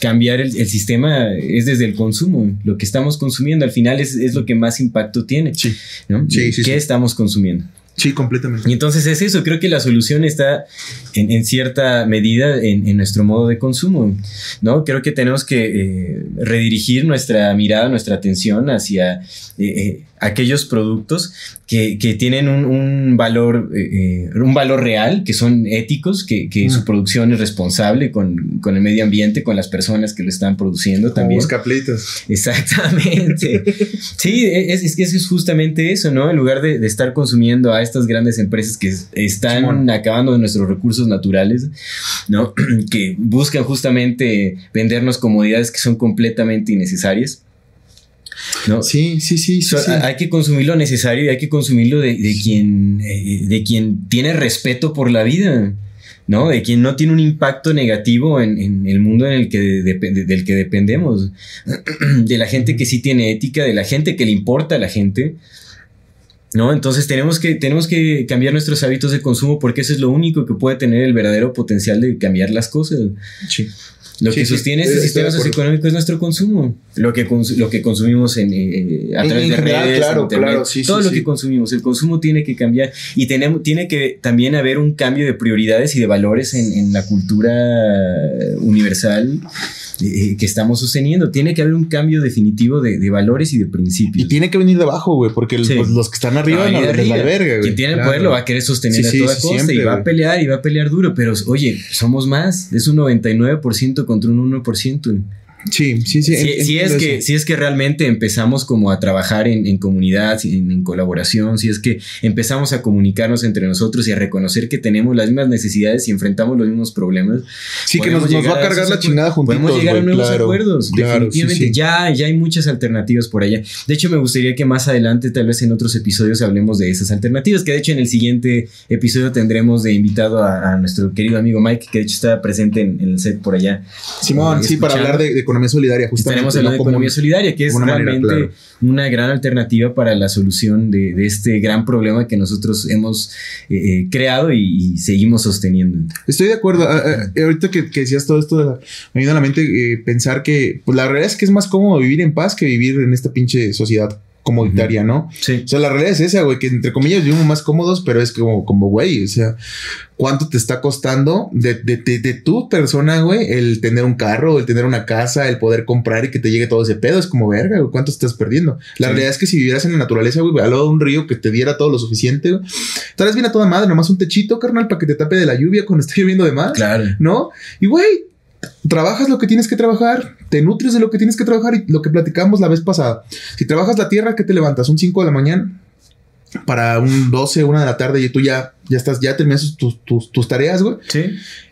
cambiar el, el, sistema es desde el consumo. Lo que estamos consumiendo al final es, es lo que más impacto tiene. Sí. ¿no? sí, sí ¿Qué sí. estamos consumiendo? Sí, completamente. Y entonces es eso, creo que la solución está en, en cierta medida en, en, nuestro modo de consumo, ¿no? Creo que tenemos que eh, redirigir nuestra mirada, nuestra atención hacia eh, eh, aquellos productos que, que tienen un, un valor, eh, un valor real, que son éticos, que, que mm. su producción es responsable con, con, el medio ambiente, con las personas que lo están produciendo Como también. caplitos. Exactamente. sí, es, es, que es justamente eso, ¿no? En lugar de, de, estar consumiendo a estas grandes empresas que están acabando de nuestros recursos naturales, ¿no? que buscan justamente vendernos comodidades que son completamente innecesarias. ¿No? Sí, sí, sí, so, sí, Hay que consumir lo necesario y hay que consumirlo de, de quien, eh, de quien tiene respeto por la vida. ¿no? De quien no tiene un impacto negativo en, el mundo en el que del que dependemos, de la gente que sí tiene ética, de la gente que le importa a la gente, ¿no? Entonces tenemos que, tenemos que cambiar nuestros hábitos de consumo porque eso es lo único que puede tener el verdadero potencial de cambiar las cosas. Sí. Lo que sostiene este sistema socioeconómico es nuestro consumo. Lo que, lo que consumimos en, eh, a través de redes, claro, claro, todo lo que consumimos. El consumo tiene que cambiar y tenemos, tiene que también haber un cambio de prioridades y de valores en, en la cultura universal eh, que estamos sosteniendo. Tiene que haber un cambio definitivo de, de valores y de principios. Y tiene que venir de abajo, güey, porque pues, los que están arriba no, les la verga, güey. Quien tiene el poder lo va a querer sostener a toda costa y va a pelear y va a pelear duro, pero oye, somos más, es un 99% contra un 1%. Sí, sí, sí. Si, es que, si es que realmente empezamos como a trabajar en, comunidad, en, colaboración, si es que empezamos a comunicarnos entre nosotros y a reconocer que tenemos las mismas necesidades y enfrentamos los mismos problemas. Sí, que nos, va a cargar la chingada juntos. Podemos llegar a nuevos acuerdos. Definitivamente, Ya, ya hay muchas alternativas por allá. De hecho, me gustaría que más adelante, tal vez en otros episodios, hablemos de esas alternativas. Que de hecho, en el siguiente episodio tendremos de invitado a, nuestro querido amigo Mike, que de hecho está presente en, el set por allá. Simón, eh, sí, para hablar de, de economía solidaria, justamente. Estaremos hablando de economía solidaria, que es realmente una gran alternativa para la solución de, este gran problema que nosotros hemos eh, eh, creado y, seguimos sosteniendo. Estoy de acuerdo. Ah, ah, ahorita que, decías todo esto, me viene a la mente eh, pensar que pues, la realidad es que es más cómodo vivir en paz que vivir en esta pinche sociedad comoditaria, ¿no? Sí. O sea, la realidad es esa, güey, que entre comillas vivimos más cómodos, pero es como, como, güey, o sea, ¿cuánto te está costando de, de, de, tu persona, güey, el tener un carro, el tener una casa, el poder comprar y que te llegue todo ese pedo? Es como, verga, güey, ¿cuánto estás perdiendo? La realidad es que si vivieras en la naturaleza, güey, al lado de un río que te diera todo lo suficiente, güey, tal vez viene a toda madre, nomás un techito, carnal, para que te tape de la lluvia cuando esté lloviendo de más. Claro. ¿No? Y, güey, trabajas lo que tienes que trabajar, te nutres de lo que tienes que trabajar y lo que platicamos la vez pasada. Si trabajas la tierra, ¿qué te levantas? ¿Un 5 de la mañana? Para un 12, una de la tarde y tú ya ya estás, ya terminas tus, tus, tus tareas, güey. Sí.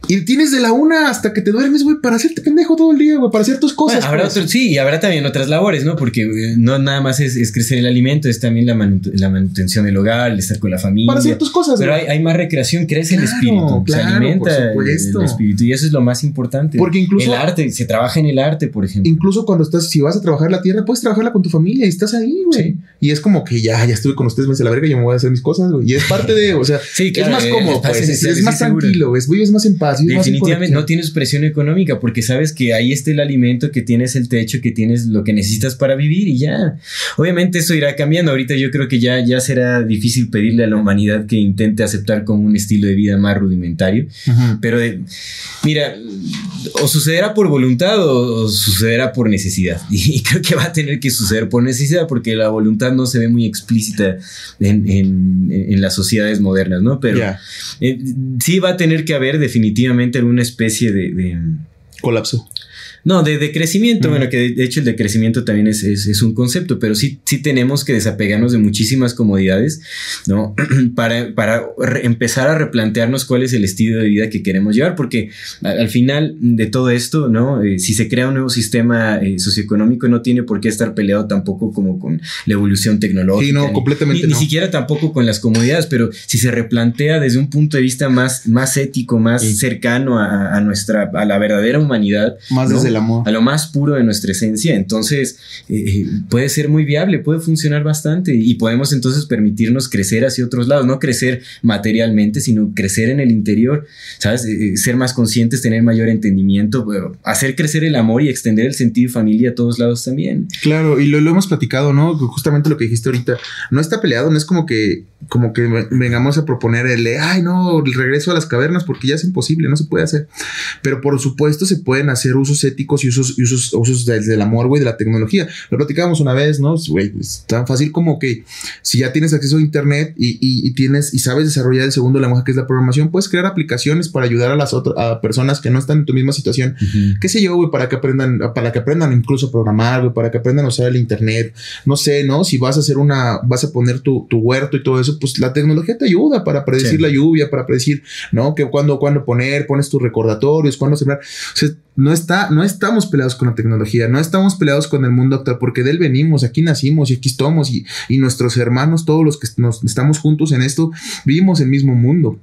Y tienes de la una hasta que te duermes, güey, para hacerte pendejo todo el día, güey, para hacer tus cosas. habrá pues. sí, y habrá también otras labores, ¿no? Porque eh, no nada más es, crecer el alimento, es también la, la, manutención del hogar, el estar con la familia. Para hacer tus cosas, Pero hay, hay, más recreación, crece el espíritu, se alimenta el, espíritu. Y eso es lo más importante. Porque incluso. El arte, se trabaja en el arte, por ejemplo. Incluso cuando estás, si vas a trabajar la tierra, puedes trabajarla con tu familia y estás ahí, güey. Y es como que ya, ya estuve con ustedes, me hace la verga, yo me voy a hacer mis cosas, güey. Y es parte de, o sea, sí, es más cómodo pues, es, más tranquilo, es, es más en paz. Definitivamente no tienes presión económica porque sabes que ahí está el alimento, que tienes el techo, que tienes lo que necesitas para vivir y ya. Obviamente eso irá cambiando. Ahorita yo creo que ya, ya será difícil pedirle a la humanidad que intente aceptar como un estilo de vida más rudimentario. Pero mira, o sucederá por voluntad o, sucederá por necesidad. Y creo que va a tener que suceder por necesidad porque la voluntad no se ve muy explícita en, en, las sociedades modernas, ¿no? Pero eh, sí va a tener que haber definitivamente alguna especie de colapso. No, de, crecimiento, bueno, que de, hecho el de crecimiento también es, es, un concepto, pero sí, sí tenemos que desapegarnos de muchísimas comodidades, ¿no? para, para empezar a replantearnos cuál es el estilo de vida que queremos llevar, porque al, final de todo esto, ¿no? Eh, si se crea un nuevo sistema eh, socioeconómico, no tiene por qué estar peleado tampoco como con la evolución tecnológica. Sí, no, completamente. Ni, siquiera tampoco con las comodidades, pero si se replantea desde un punto de vista más, más ético, más cercano a, nuestra, a la verdadera humanidad. Más desde a lo más puro de nuestra esencia. Entonces, eh, eh, puede ser muy viable, puede funcionar bastante y podemos entonces permitirnos crecer hacia otros lados, no crecer materialmente, sino crecer en el interior, ¿sabes? Eh, ser más conscientes, tener mayor entendimiento, hacer crecer el amor y extender el sentido de familia a todos lados también. Claro, y lo, lo hemos platicado, ¿no? Justamente lo que dijiste ahorita, no está peleado, no es como que, como que vengamos a proponer el, ay, no, el regreso a las cavernas porque ya es imposible, no se puede hacer. Pero por supuesto se pueden hacer usos éticos y usos, y usos, usos del, amor, güey, de la tecnología. Lo platicábamos una vez, ¿no? Güey, es tan fácil como que si ya tienes acceso a internet y, y, tienes y sabes desarrollar el segundo lenguaje que es la programación, puedes crear aplicaciones para ayudar a las otras a personas que no están en tu misma situación. ¿Qué sé yo, güey? Para que aprendan, para que aprendan incluso a programar, güey, para que aprendan a usar el internet. No sé, ¿no? Si vas a hacer una, vas a poner tu, tu huerto y todo eso, pues la tecnología te ayuda para predecir la lluvia, para predecir, ¿no? Que cuando, cuando poner, pones tus recordatorios, cuando sembrar. O sea, no está, no estamos peleados con la tecnología, no estamos peleados con el mundo actual, porque de él venimos, aquí nacimos y aquí estamos, y, y nuestros hermanos, todos los que nos estamos juntos en esto, vivimos el mismo mundo.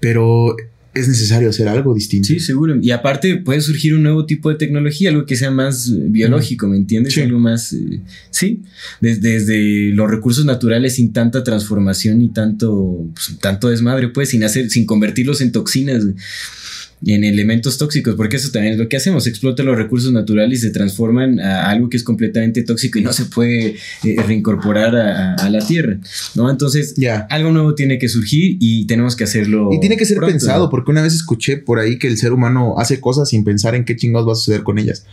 Pero es necesario hacer algo distinto. Sí, seguro. Y aparte puede surgir un nuevo tipo de tecnología, algo que sea más eh, biológico, ¿me entiendes? Sí. Algo más, eh, sí, desde, desde los recursos naturales sin tanta transformación y tanto, pues, tanto desmadre, pues, sin hacer, sin convertirlos en toxinas. En elementos tóxicos, porque eso también es lo que hacemos, explota los recursos naturales y se transforman a algo que es completamente tóxico y no se puede eh, reincorporar a, a la tierra, ¿no? Entonces, Ya. algo nuevo tiene que surgir y tenemos que hacerlo. Y tiene que ser pronto, pensado, ¿no? porque una vez escuché por ahí que el ser humano hace cosas sin pensar en qué chingados va a suceder con ellas.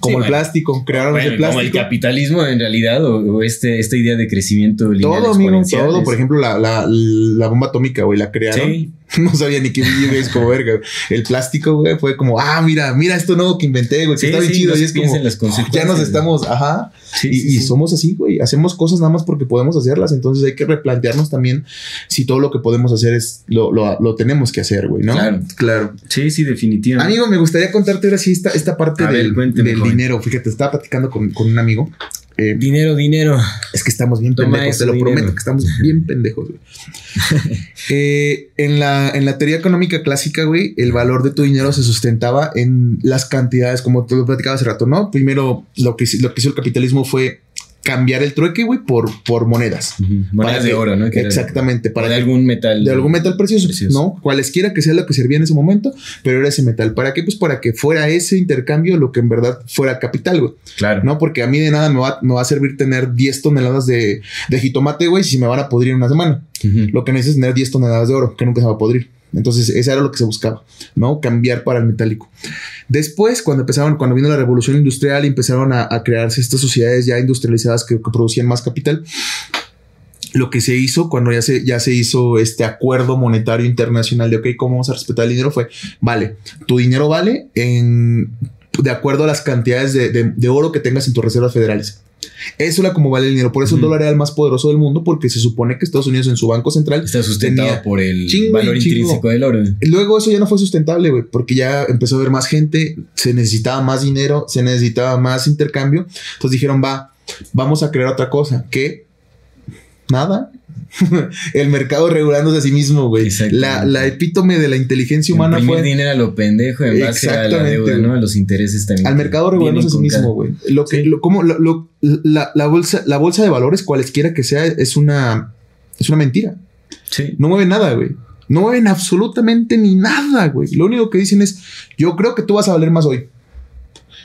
Como el bueno. plástico, crearon Bueno, ese como el plástico. capitalismo en realidad o, o este, esta idea de crecimiento lineal Todo, amigo, todo. Por ejemplo, la, la, la bomba atómica, güey, la crearon. Sí. No sabía ni qué es como verga. El plástico, güey, fue como, ah, mira, mira esto nuevo que inventé, güey, que Sí, está bien sí, chido. y es como, las ya nos estamos, ajá. Sí, y, y somos así, güey. Hacemos cosas nada más porque podemos hacerlas. Entonces hay que replantearnos también si todo lo que podemos hacer es lo, lo, lo tenemos que hacer, güey, ¿no? Claro. Claro. Sí, sí, definitivamente. Amigo, me gustaría contarte ahora sí esta, esta parte A ver, del, cuénteme, del dinero. Fíjate, estaba platicando con, con un amigo. Eh, Dinero, dinero. es que estamos bien Toma pendejos, te lo dinero. prometo que estamos bien pendejos, güey. Eh, en, la, en la teoría económica clásica, güey, el valor de tu dinero se sustentaba en las cantidades, como te lo platicaba hace rato, ¿no? Primero, lo que, lo que hizo el capitalismo fue cambiar el trueque, güey, por, por monedas. Monedas Para de que- oro, ¿no? Que Exactamente. Para de que- algún metal. de algún metal precioso, Precioso. ¿no? Cualesquiera que sea lo que servía en ese momento, pero era ese metal. ¿Para qué? Pues para que fuera ese intercambio lo que en verdad fuera capital, güey. Claro. ¿no? Porque a mí de nada me va, me va a servir tener 10 toneladas de, de jitomate, güey, si me van a podrir en una semana. Lo que necesito es tener 10 toneladas de oro, que nunca se va a podrir. Entonces, eso era lo que se buscaba, ¿no? Cambiar para el metálico. Después, cuando empezaron, cuando vino la revolución industrial y empezaron a, crearse estas sociedades ya industrializadas que, que producían más capital, lo que se hizo cuando ya se, ya se hizo este acuerdo monetario internacional de, ok, ¿cómo vamos a respetar el dinero? Fue, vale, tu dinero vale en, de acuerdo a las cantidades de, de- de oro que tengas en tus reservas federales. Eso era como vale el dinero. Por eso el dólar era el más poderoso del mundo, porque se supone que Estados Unidos en su banco central Está sustentado tenía- por el Chingo valor intrínseco del oro. Luego eso ya no fue sustentable, güey, porque ya empezó a haber más gente, se necesitaba más dinero, se necesitaba más intercambio. Entonces dijeron, va, vamos a crear otra cosa, que nada. el mercado regulándose a sí mismo, güey. La, la epítome de la inteligencia humana fue dinero a lo pendejo en base a la Exactamente, deuda. ¿no? A los intereses también. al mercado regulándose a sí mismo, güey. Lo que, Sí. lo, como, lo- lo- la, la bolsa, la bolsa de valores, cualesquiera que sea, es una, es una mentira. Sí. No mueven nada, güey. No mueven absolutamente ni nada, güey. Lo único que dicen es, yo creo que tú vas a valer más hoy.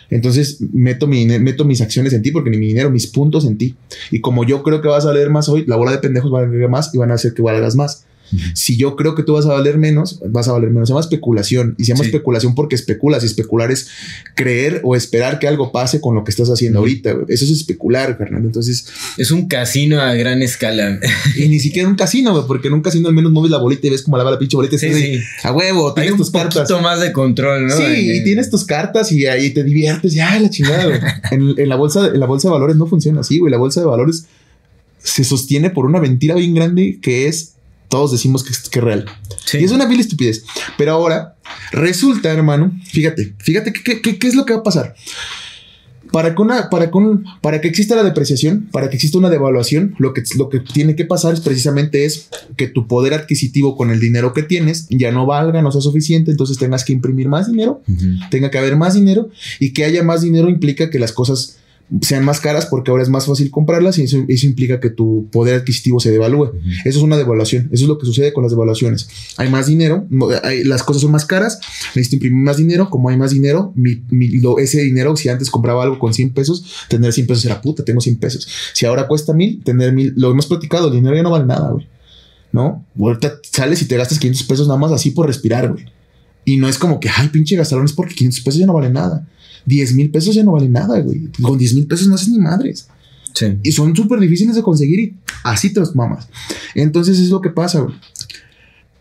Entonces meto, mi, meto mis acciones en ti porque ni mi dinero, mis puntos en ti. Y como yo creo que vas a valer más hoy, la bola de pendejos va a valer más y van a hacer que valgas más. Si yo creo que tú vas a valer menos, vas a valer menos. Se llama especulación. Y se llama Sí. especulación porque especulas. Y especular es creer o esperar que algo pase con lo que estás haciendo ahorita. Eso es especular, carnal. Entonces, Es un casino a gran escala. y ni siquiera un casino, porque en un casino al menos mueves la bolita y ves cómo la va la pinche bolita. y Sí, estás sí. A huevo, Hay tienes un tus cartas. poquito más de control, ¿no? Sí, y tienes tus cartas y ahí te diviertes. Ya, la chingada, en la bolsa, en la bolsa de valores no funciona así, güey. La bolsa de valores se sostiene por una mentira bien grande que es todos decimos que es, que es real. Sí. Y es una vil estupidez. Pero ahora resulta, hermano, fíjate, fíjate qué es lo que va a pasar. Para que, una, para, que un- para que exista la depreciación, para que exista una devaluación, lo que, lo que tiene que pasar es precisamente es que tu poder adquisitivo con el dinero que tienes ya no valga, no sea suficiente, entonces tengas que imprimir más dinero tenga que haber más dinero y que haya más dinero implica que las cosas sean más caras porque ahora es más fácil comprarlas y eso, eso implica que tu poder adquisitivo se devalúe. Eso es una devaluación. Eso es lo que sucede con las devaluaciones. Hay más dinero, hay- las cosas son más caras, necesito imprimir más dinero. Como hay más dinero, mi, mi- lo- ese dinero, si antes compraba algo con 100 pesos, tener 100 pesos era puta, tengo 100 pesos. Si ahora cuesta mil, tener mil, lo hemos platicado, el dinero ya no vale nada, güey. ¿No? Ahorita sales y te gastas 500 pesos nada más así por respirar, güey. Y no es como que, ay, pinche gastalón, es porque 500 pesos ya no vale nada. 10 mil pesos ya no vale nada, güey. Con 10 mil pesos no haces ni madres. Sí. Y son súper difíciles de conseguir y así te los mamas. Entonces es lo que pasa, güey.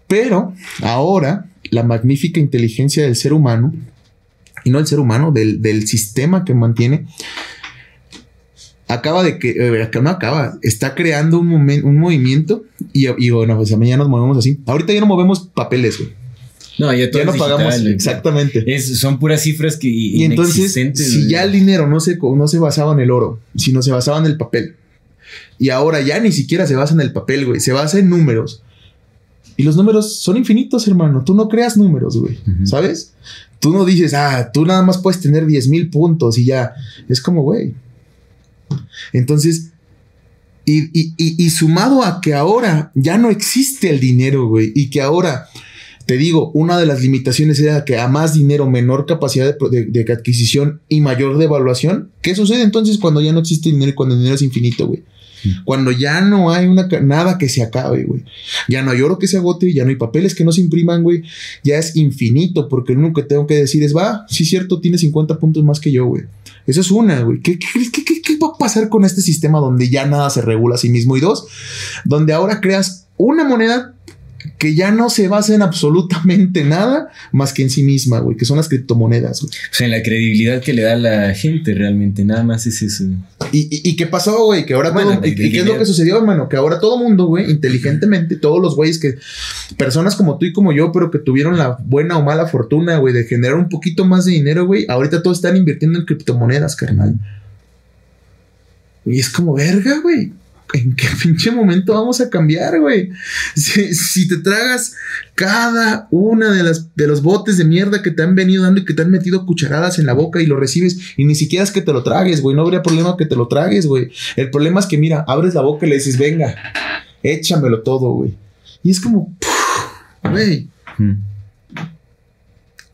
Pero ahora la magnífica inteligencia del ser humano, y no del ser humano, del, del sistema que mantiene, acaba de que, eh, no acaba, está creando un, momen- un movimiento y, y bueno, pues ya nos movemos así. Ahorita ya no movemos papeles, güey. No, ya Ya no pagamos digital, exactamente. Es, son puras cifras que Y entonces, si ya el dinero no se, no se basaba en el oro, sino se basaba en el papel, y ahora ya ni siquiera se basa en el papel, güey, se basa en números. Y los números son infinitos, hermano. Tú no creas números, güey. ¿Sabes? Tú no dices, ah, tú nada más puedes tener 10 mil puntos y ya. Es como, güey. Entonces, y, y, sumado a que ahora ya no existe el dinero, güey, y que ahora, te digo, una de las limitaciones era que a más dinero, menor capacidad de, de adquisición y mayor devaluación. ¿Qué sucede entonces cuando ya no existe dinero y cuando el dinero es infinito, güey? Cuando ya no hay una, nada que se acabe, güey. Ya no hay oro que se agote, ya no hay papeles que no se impriman, güey. Ya es infinito, porque lo único que tengo que decir es, va, sí, cierto, tiene 50 puntos más que yo, güey. Eso es una, güey. ¿Qué, qué, qué, ¿Qué va a pasar con este sistema donde ya nada se regula a sí mismo? Y dos, donde ahora creas una moneda que ya no se basa en absolutamente nada más que en sí misma, güey, que son las criptomonedas, güey. O sea, en la credibilidad que le da la gente realmente, nada más es eso. ¿Y, y, qué pasó, güey? Que ahora todo, y, qué es lo que sucedió, hermano? Que ahora todo mundo, güey, inteligentemente, todos los güeyes que, personas como tú y como yo, pero que tuvieron la buena o mala fortuna, güey, de generar un poquito más de dinero, güey, ahorita todos están invirtiendo en criptomonedas, carnal. Y es como verga, güey. ¿En qué pinche momento vamos a cambiar, güey? Si, te tragas cada una de las de los botes de mierda que te han venido dando y que te han metido cucharadas en la boca y lo recibes y ni siquiera es que te lo tragues, güey, no habría problema que te lo tragues, güey. El problema es que mira, abres la boca y le dices, "Venga, échamelo todo, güey." Y es como, güey. Hmm.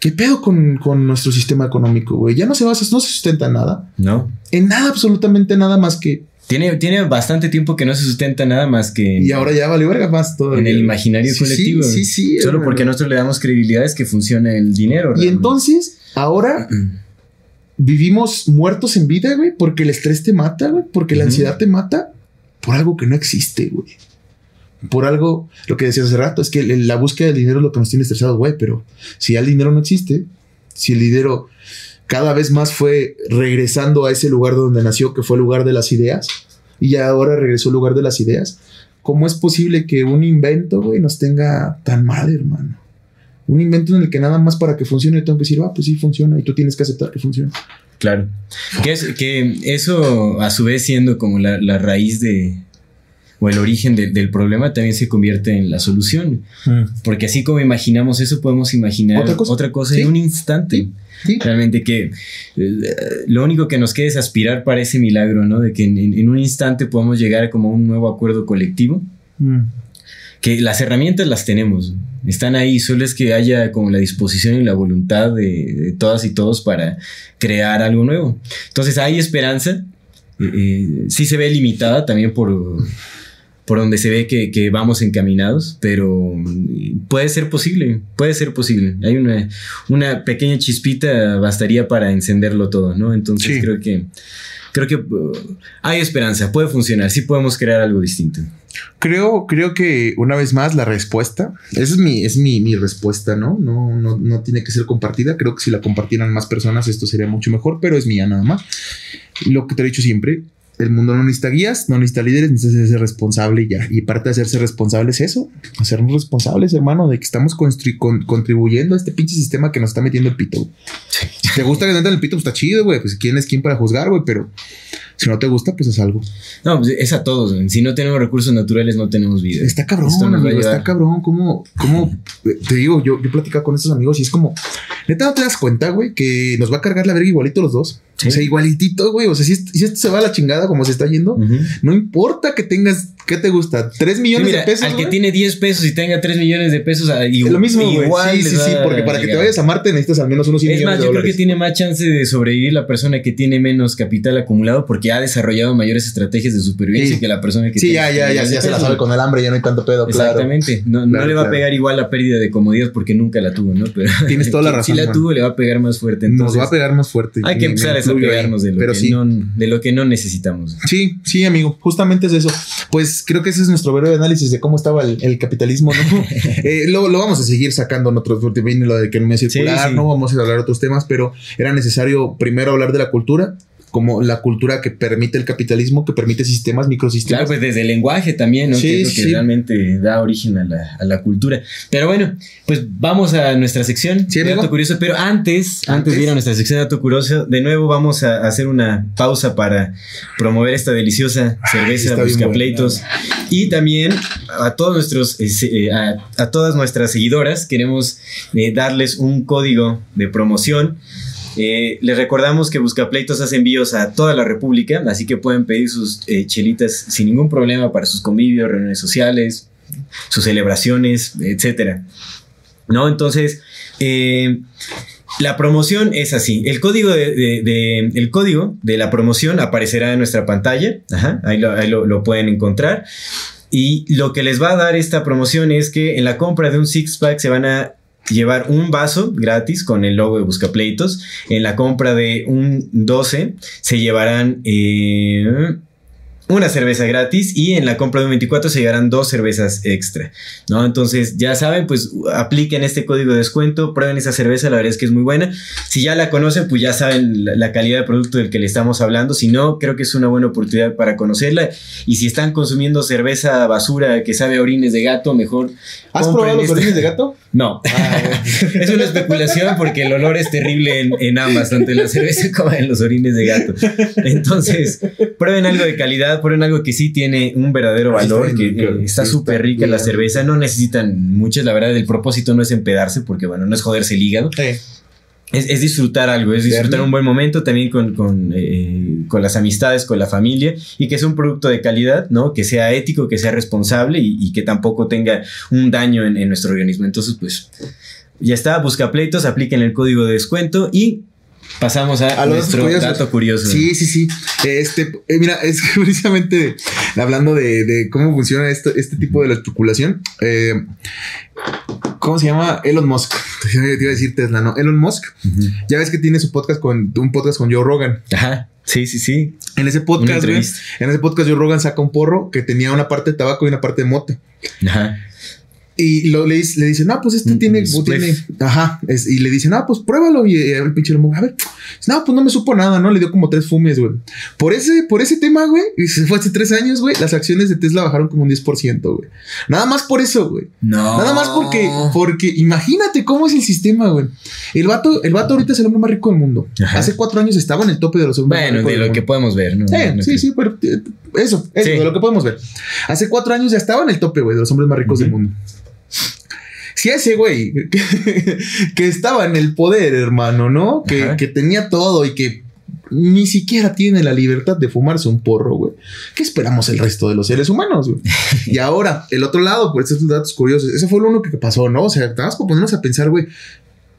¿Qué pedo con, con, nuestro sistema económico, güey? Ya no se basa, no se sustenta en nada. No. En nada, absolutamente nada más que tiene, tiene bastante tiempo que no se sustenta nada más que. y ahora ya vale verga más todo. En el imaginario colectivo. Sí, sí, sí. Solo porque nosotros le damos credibilidad es que funciona el dinero. Y entonces, ahora vivimos muertos en vida, güey, porque el estrés te mata, güey, porque la ansiedad te mata por algo que no existe, güey. Por algo, lo que decías hace rato, es que la búsqueda del dinero es lo que nos tiene estresados, güey, pero si ya el dinero no existe, si el dinero cada vez más fue regresando a ese lugar donde nació, que fue el lugar de las ideas, y ya ahora regresó al lugar de las ideas. ¿Cómo es posible que un invento, güey, nos tenga tan mal, hermano? Un invento en el que nada más para que funcione tengo que decir, ah, pues sí funciona, y tú tienes que aceptar que funciona. Claro. Que, es, que eso, a su vez, siendo como la, raíz de, o el origen del problema también se convierte en la solución. Mm. Porque así como imaginamos eso, podemos imaginar otra cosa, en un instante. Realmente que eh, lo único que nos queda es aspirar para ese milagro, ¿no? De que en, un instante podamos llegar como a un nuevo acuerdo colectivo. Mm. Que las herramientas las tenemos, están ahí, solo es que haya como la disposición y la voluntad de, todas y todos para crear algo nuevo. Entonces hay esperanza, eh, eh, sí se ve limitada también por por donde se ve que, vamos encaminados, pero puede ser posible, puede ser posible. Hay una, una pequeña chispita bastaría para encenderlo todo, ¿no? Entonces creo que creo que uh, hay esperanza, puede funcionar, sí podemos crear algo distinto. Creo, creo que una vez más la respuesta, esa es mi, es mi, mi respuesta, ¿no? No, ¿no? no tiene que ser compartida. Creo que si la compartieran más personas esto sería mucho mejor, pero es mía nada más. Lo que te he dicho siempre, el mundo no necesita guías, no necesita líderes, necesita ser responsable y ya. Y parte de hacerse responsable es eso, hacernos responsables, hermano, de que estamos contribuyendo a este pinche sistema que nos está metiendo el pito. Si te gusta que te el pito, pues está chido, güey. Pues quién es quién para juzgar, güey, pero si no te gusta, pues es algo. No, pues es a todos. Si no tenemos recursos naturales, no tenemos vida. Está cabrón, amigo, está cabrón. ¿Cómo, cómo te digo? Yo, yo he platicado con estos amigos y es como, neta, no te das cuenta, güey, que nos va a cargar la verga igualito los dos. O sea, igualitito, güey. O sea, si, si, esto se va a la chingada como se está yendo, no importa que tengas, ¿qué te gusta? ¿Tres millones de pesos? Al que tiene 10 pesos y tenga 3 millones de pesos, y, lo mismo, igual. Sí, sí, sí, porque para que te vayas a Marte necesitas al menos unos 100 es millones más, yo creo que tiene más chance de sobrevivir la persona que tiene menos capital acumulado porque ha desarrollado mayores estrategias de supervivencia que la persona que sí, tiene. Sí, ya, ya, ya, ya se la sabe con el hambre, ya no hay tanto pedo, Exactamente. No, no le va a pegar igual la pérdida de comodidad porque nunca la tuvo, ¿no? Pero Tienes toda la razón. Si la tuvo, le va a pegar más fuerte. Nos va a pegar más fuerte. Hay que empezar a pegarnos de lo de lo que no necesitamos. Sí, sí, amigo, justamente es eso. Pues creo que ese es nuestro breve análisis de cómo estaba el, capitalismo, ¿no? Eh, lo, vamos a seguir sacando en otros, viene lo de que no me circular, no vamos a hablar de otros temas, pero era necesario primero hablar de la cultura como la cultura que permite el capitalismo, que permite sistemas, microsistemas. Claro, pues desde el lenguaje también, ¿no? Sí, que es lo que sí. realmente da origen a la, a la cultura. Pero bueno, pues vamos a nuestra sección Sí, de dato curioso. Pero antes, antes, Antes. de ir a nuestra sección de dato curioso, de nuevo vamos a hacer una pausa para promover esta deliciosa cerveza está bien Buscapleitos. Y también a todos nuestros, eh, eh, a, a todas nuestras seguidoras, queremos eh, darles un código de promoción. Eh, les recordamos que Buscapleitos hace envíos a toda la República, así que pueden pedir sus eh, chelitas sin ningún problema para sus convivios, reuniones sociales, sus celebraciones, etcétera. ¿No? Entonces, eh, la promoción es así. El código de, el código de la promoción aparecerá en nuestra pantalla. Ajá, ahí lo pueden encontrar. Y lo que les va a dar esta promoción es que en la compra de un six pack se van a llevar un vaso gratis con el logo de Buscapleitos. En la compra de un 12 se llevarán eh, una cerveza gratis y en la compra de un 24 se llevarán dos cervezas extra, ¿no? Entonces, ya saben, pues apliquen este código de descuento, prueben esa cerveza, la verdad es que es muy buena. Si ya la conocen, pues ya saben la, calidad de producto del que le estamos hablando. Si no, creo que es una buena oportunidad para conocerla. Y si están consumiendo cerveza basura que sabe a orines de gato, mejor. ¿Has probado los esta. orines de gato? No. es una especulación porque el olor es terrible en, en ambas, tanto en la cerveza como en los orines de gato. Entonces, prueben algo de calidad, prueben algo que sí tiene un verdadero está valor, que eh, está súper rica la cerveza. No necesitan muchas, la verdad, el propósito no es empedarse, porque bueno, no es joderse el hígado. Es, es disfrutar algo, es disfrutar un buen momento también con, con, eh, con las amistades, con la familia y que sea un producto de calidad, ¿no? Que sea ético, que sea responsable y, y que tampoco tenga un daño en, en nuestro organismo. Entonces, pues ya está, busca pleitos, apliquen el código de descuento y pasamos a, A nuestro curiosos. dato curioso. Sí, sí, sí. Este, eh, mira, es que precisamente hablando de, de cómo funciona esto, este tipo de la especulación. eh, ¿Cómo se llama? Elon Musk. Te iba a decir Tesla, ¿no? Elon Musk. Ya ves que tiene su podcast con un podcast con Joe Rogan. Ajá, sí, sí, sí. En ese podcast, güey, en ese podcast Joe Rogan saca un porro que tenía una parte de tabaco y una parte de mota. Ajá. Y lo, le, dice, le dice, no, pues este Un- tiene, ajá, es- y le dice, no, pues pruébalo. Y, eh, el pinche Musk, a ver, no, pues no me supo nada, ¿no? Le dio como tres fumes, güey. Por ese, por ese tema, güey, y se fue hace tres años, güey, las acciones de Tesla bajaron como un 10%, güey. Nada más por eso, güey. No. Nada más porque, porque imagínate cómo es el sistema, güey. El vato, el vato ahorita es el hombre más rico del mundo. Ajá. Hace cuatro años estaba en el tope de los hombres más Bueno, ricos de del lo que podemos ver, ¿no? Sí, No sí, creo. sí, pero eh, eso, eso, Sí. de lo que podemos ver. Hace cuatro años ya estaba en el tope, güey, de los hombres más ricos del mundo. Si ese güey que, que estaba en el poder, hermano, ¿no? Que, que tenía todo y que ni siquiera tiene la libertad de fumarse un porro, güey. ¿Qué esperamos el resto de los seres humanos, güey? y ahora, el otro lado, pues estos datos curiosos. Ese fue lo único que pasó, ¿no? O sea, para ponernos a pensar, güey.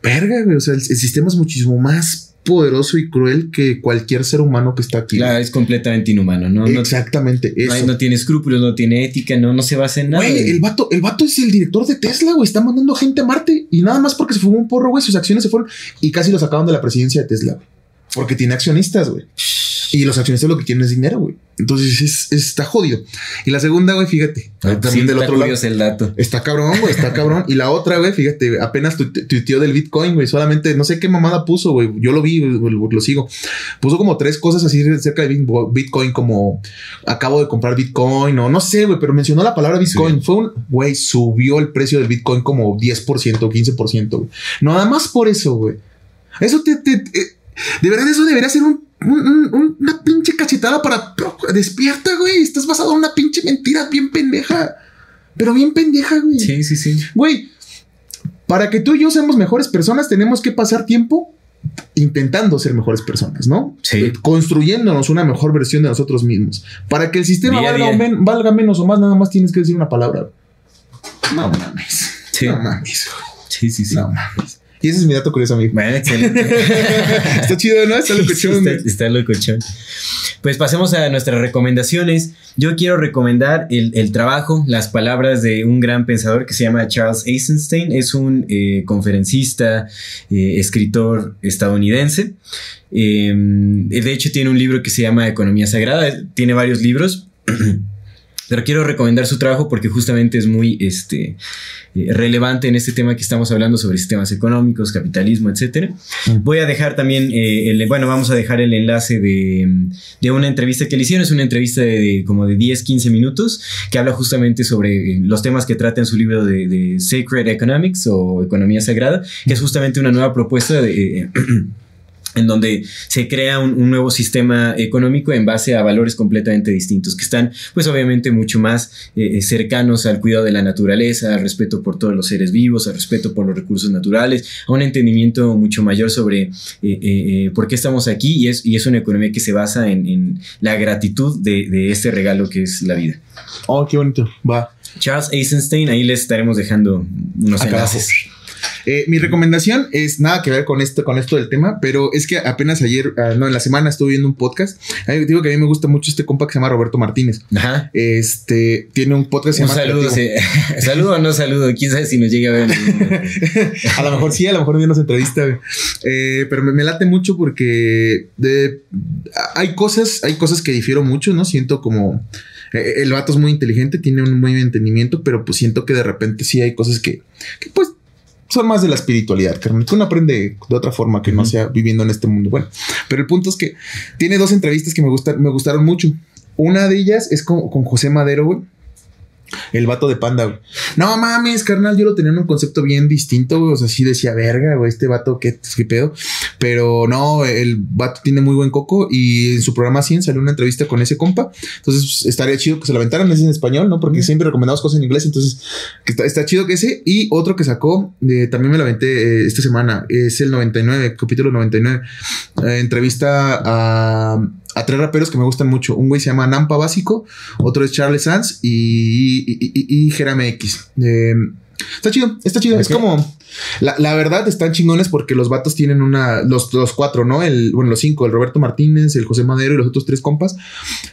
Verga, güey. O sea, el, el sistema es muchísimo más poderoso y cruel que cualquier ser humano que está aquí. Claro, es completamente inhumano, ¿no? Exactamente. No, Eso. hay- no tiene escrúpulos, no tiene ética, no, no se basa en nada. Güey, el vato, el vato es el director de Tesla, güey. Está mandando gente a Marte. Y nada más porque se fumó un porro, güey. Sus acciones se fueron y casi lo sacaron de la presidencia de Tesla, güey. Porque tiene accionistas, güey. Y los accionistas lo que quieren es dinero, güey. Entonces es, está jodido. Y la segunda, güey, fíjate. Ah, también sí, del está otro lado. el dato. Está cabrón, güey, está cabrón. Y la otra, güey, fíjate, apenas tu- tuiteó del Bitcoin, güey. Solamente no sé qué mamada puso, güey. Yo lo vi, lo, lo sigo. Puso como tres cosas así cerca de Bit- Bitcoin, como acabo de comprar Bitcoin, o no sé, güey, pero mencionó la palabra Bitcoin. Fue un, güey, subió el precio del Bitcoin como 10% o 15%, güey. Nada más por eso, güey. Eso te, te- te- de verdad, eso debería ser un, un- un- una pinche cachetada para despierta, güey. Estás basado en una pinche mentira bien pendeja. Pero bien pendeja, güey. Sí, sí, sí. Güey, para que tú y yo seamos mejores personas, tenemos que pasar tiempo intentando ser mejores personas, ¿no? Sí. Eh, Construyéndonos una mejor versión de nosotros mismos. Para que el sistema Día a valga, día. o men- valga menos o más, nada más tienes que decir una palabra. No mames. Sí. No mames. Sí, sí, sí. No mames. Y ese es mi dato curioso, amigo. Bueno, excelente. Está chido, ¿no? Está locochón, está, está locochón. Pues pasemos a nuestras recomendaciones. Yo quiero recomendar el, el trabajo, las palabras de un gran pensador que se llama Charles Eisenstein. Es un eh, conferencista, eh, escritor estadounidense. Eh, de hecho, tiene un libro que se llama Economía Sagrada. Tiene varios libros. Pero quiero recomendar su trabajo porque justamente es muy este, eh, relevante en este tema que estamos hablando sobre sistemas económicos, capitalismo, etc. Voy a dejar también, eh, el, bueno, vamos a dejar el enlace de, de, una entrevista que le hicieron. Es una entrevista de, como de 10, 15 minutos que habla justamente sobre eh, los temas que trata en su libro de, de Sacred Economics o Economía Sagrada, que es justamente una nueva propuesta de... en donde se crea un, nuevo sistema económico en base a valores completamente distintos, que están pues obviamente mucho más eh, eh, cercanos al cuidado de la naturaleza, al respeto por todos los seres vivos, al respeto por los recursos naturales, a un entendimiento mucho mayor sobre eh, por qué estamos aquí y es, y es una economía que se basa en, la gratitud de, este regalo que es la vida. Oh, qué bonito, va. Charles Eisenstein, ahí les estaremos dejando unos enlaces. Eh, mi recomendación es nada que ver con esto, con esto del tema, pero es que apenas ayer, ah, no, en la semana estuve viendo un podcast. digo que a mí me gusta mucho este compa que se llama Roberto Martínez. Ajá. Este tiene un podcast que se llama. Saludo, saludo o no saludo, quién sabe si nos llega a ver. a lo mejor sí, a lo mejor bien nos entrevista. Eh, pero me, late mucho porque de, hay cosas, hay cosas que difiero mucho, ¿no? Siento como eh, el vato es muy inteligente, tiene un buen entendimiento, pero pues siento que de repente sí hay cosas que, que pues son más de la espiritualidad, Carmen. Uno aprende de otra forma que no sea viviendo en este mundo. Bueno, pero el punto es que tiene dos entrevistas que me, gustan, me gustaron mucho. Una de ellas es con, con José Madero, güey el vato de panda, güey. No mames, carnal, yo lo tenía en un concepto bien distinto, güey. O sea, sí decía, verga, güey, este vato, ¿qué, qué pedo? Pero no, el vato tiene muy buen coco y en su programa 100 salió una entrevista con ese compa. Entonces pues, estaría chido que se la aventaran, es en español, ¿no? Porque siempre recomendamos cosas en inglés, entonces está, chido que ese. Y otro que sacó, eh, también me la aventé eh, esta semana, es el 99, capítulo 99. Eh, entrevista a a tres raperos que me gustan mucho. Un güey se llama Nampa Básico, otro es Charles Sanz y, y, y, Jerame X. Eh, está chido, está chido. Es como. La, verdad están chingones porque los vatos tienen una. Los, los, cuatro, ¿no? El, bueno, los cinco, el Roberto Martínez, el José Madero y los otros tres compas.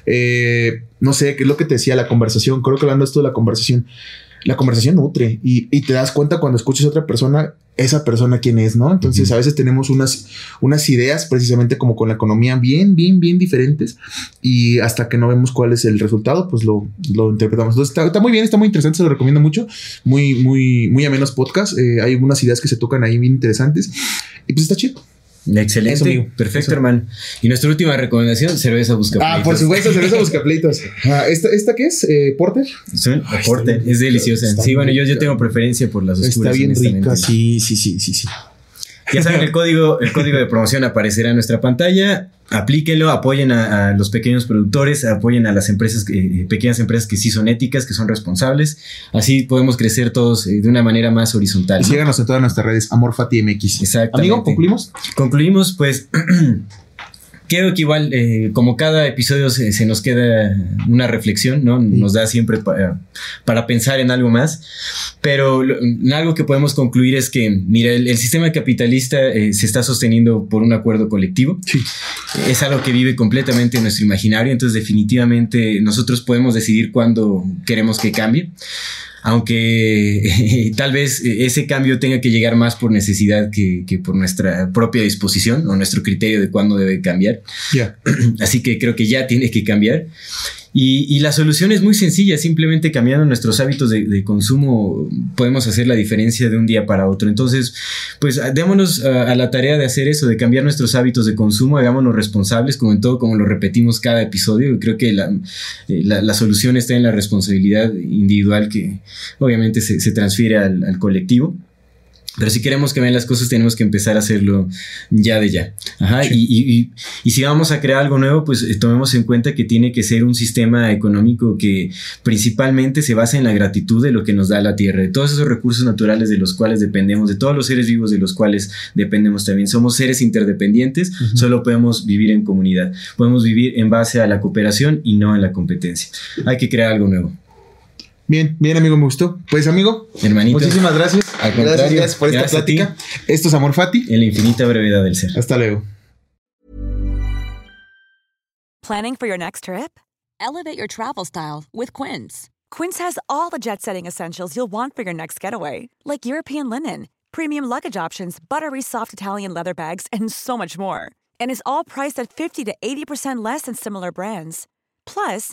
Eh, no sé, qué es lo que te decía la conversación. Creo que hablando esto de la conversación. La conversación nutre y, y te das cuenta cuando escuchas a otra persona esa persona quién es, ¿no? Entonces a veces tenemos unas, unas ideas precisamente como con la economía bien, bien, bien diferentes y hasta que no vemos cuál es el resultado, pues lo, lo interpretamos. Entonces está, muy bien, está muy interesante, se lo recomiendo mucho, muy, muy, muy a menos podcast, eh, hay algunas ideas que se tocan ahí bien interesantes y pues está chido. Excelente. Perfecto, hermano. Y nuestra última recomendación, cerveza buscapleitos. Ah, por supuesto, cerveza buscapleitos. Ah, ¿esta, ¿Esta qué es? Eh, ¿Porter? Sí, Porter. es deliciosa. sí, bueno, yo, yo tengo preferencia por las oscuras. Está bien rica, sí, sí, sí, sí, sí. Ya saben, el código, el código de promoción aparecerá en nuestra pantalla. Aplíquenlo, apoyen a, los pequeños productores, apoyen a las empresas, eh, pequeñas empresas que sí son éticas, que son responsables. Así podemos crecer todos eh, de una manera más horizontal. Y síganos en todas nuestras redes, Amor Fati MX. Exacto. Amigo, ¿concluimos? Concluimos, pues. Creo que igual, eh, como cada episodio se, nos queda una reflexión, ¿no? Nos da siempre para pensar en algo más. Pero algo que podemos concluir es que, mira, el, sistema capitalista eh, se está sosteniendo por un acuerdo colectivo. Sí. Es algo que vive completamente en nuestro imaginario, entonces definitivamente nosotros podemos decidir cuándo queremos que cambie aunque tal vez ese cambio tenga que llegar más por necesidad que, por nuestra propia disposición o nuestro criterio de cuándo debe cambiar. Así que creo que ya tiene que cambiar. Y, la solución es muy sencilla, simplemente cambiando nuestros hábitos de, consumo podemos hacer la diferencia de un día para otro. Entonces, pues démonos a, la tarea de hacer eso, de cambiar nuestros hábitos de consumo, hagámonos responsables, como en todo, como lo repetimos cada episodio. Creo que la, eh, solución está en la responsabilidad individual que obviamente se, transfiere al colectivo. Pero si queremos que vean las cosas, tenemos que empezar a hacerlo ya de ya. Ajá. Y, si vamos a crear algo nuevo, pues eh, tomemos en cuenta que tiene que ser un sistema económico que principalmente se basa en la gratitud de lo que nos da la tierra, de todos esos recursos naturales de los cuales dependemos, de todos los seres vivos de los cuales dependemos también. Somos seres interdependientes, solo podemos vivir en comunidad. Podemos vivir en base a la cooperación y no en la competencia. Hay que crear algo nuevo. Bien, bien, amigo, me gustó. Pues, amigo, hermanito. Muchísimas gracias. gracias, por esta plática. Esto es Amor Fati. En la infinita brevedad del ser. Hasta luego. Planning for your next trip? Elevate your travel style with Quince. Quince has all the jet-setting essentials you'll want for your next getaway, like European linen, premium luggage options, buttery soft Italian leather bags, and so much more. And is all priced at 50 to 80% less than similar brands. Plus,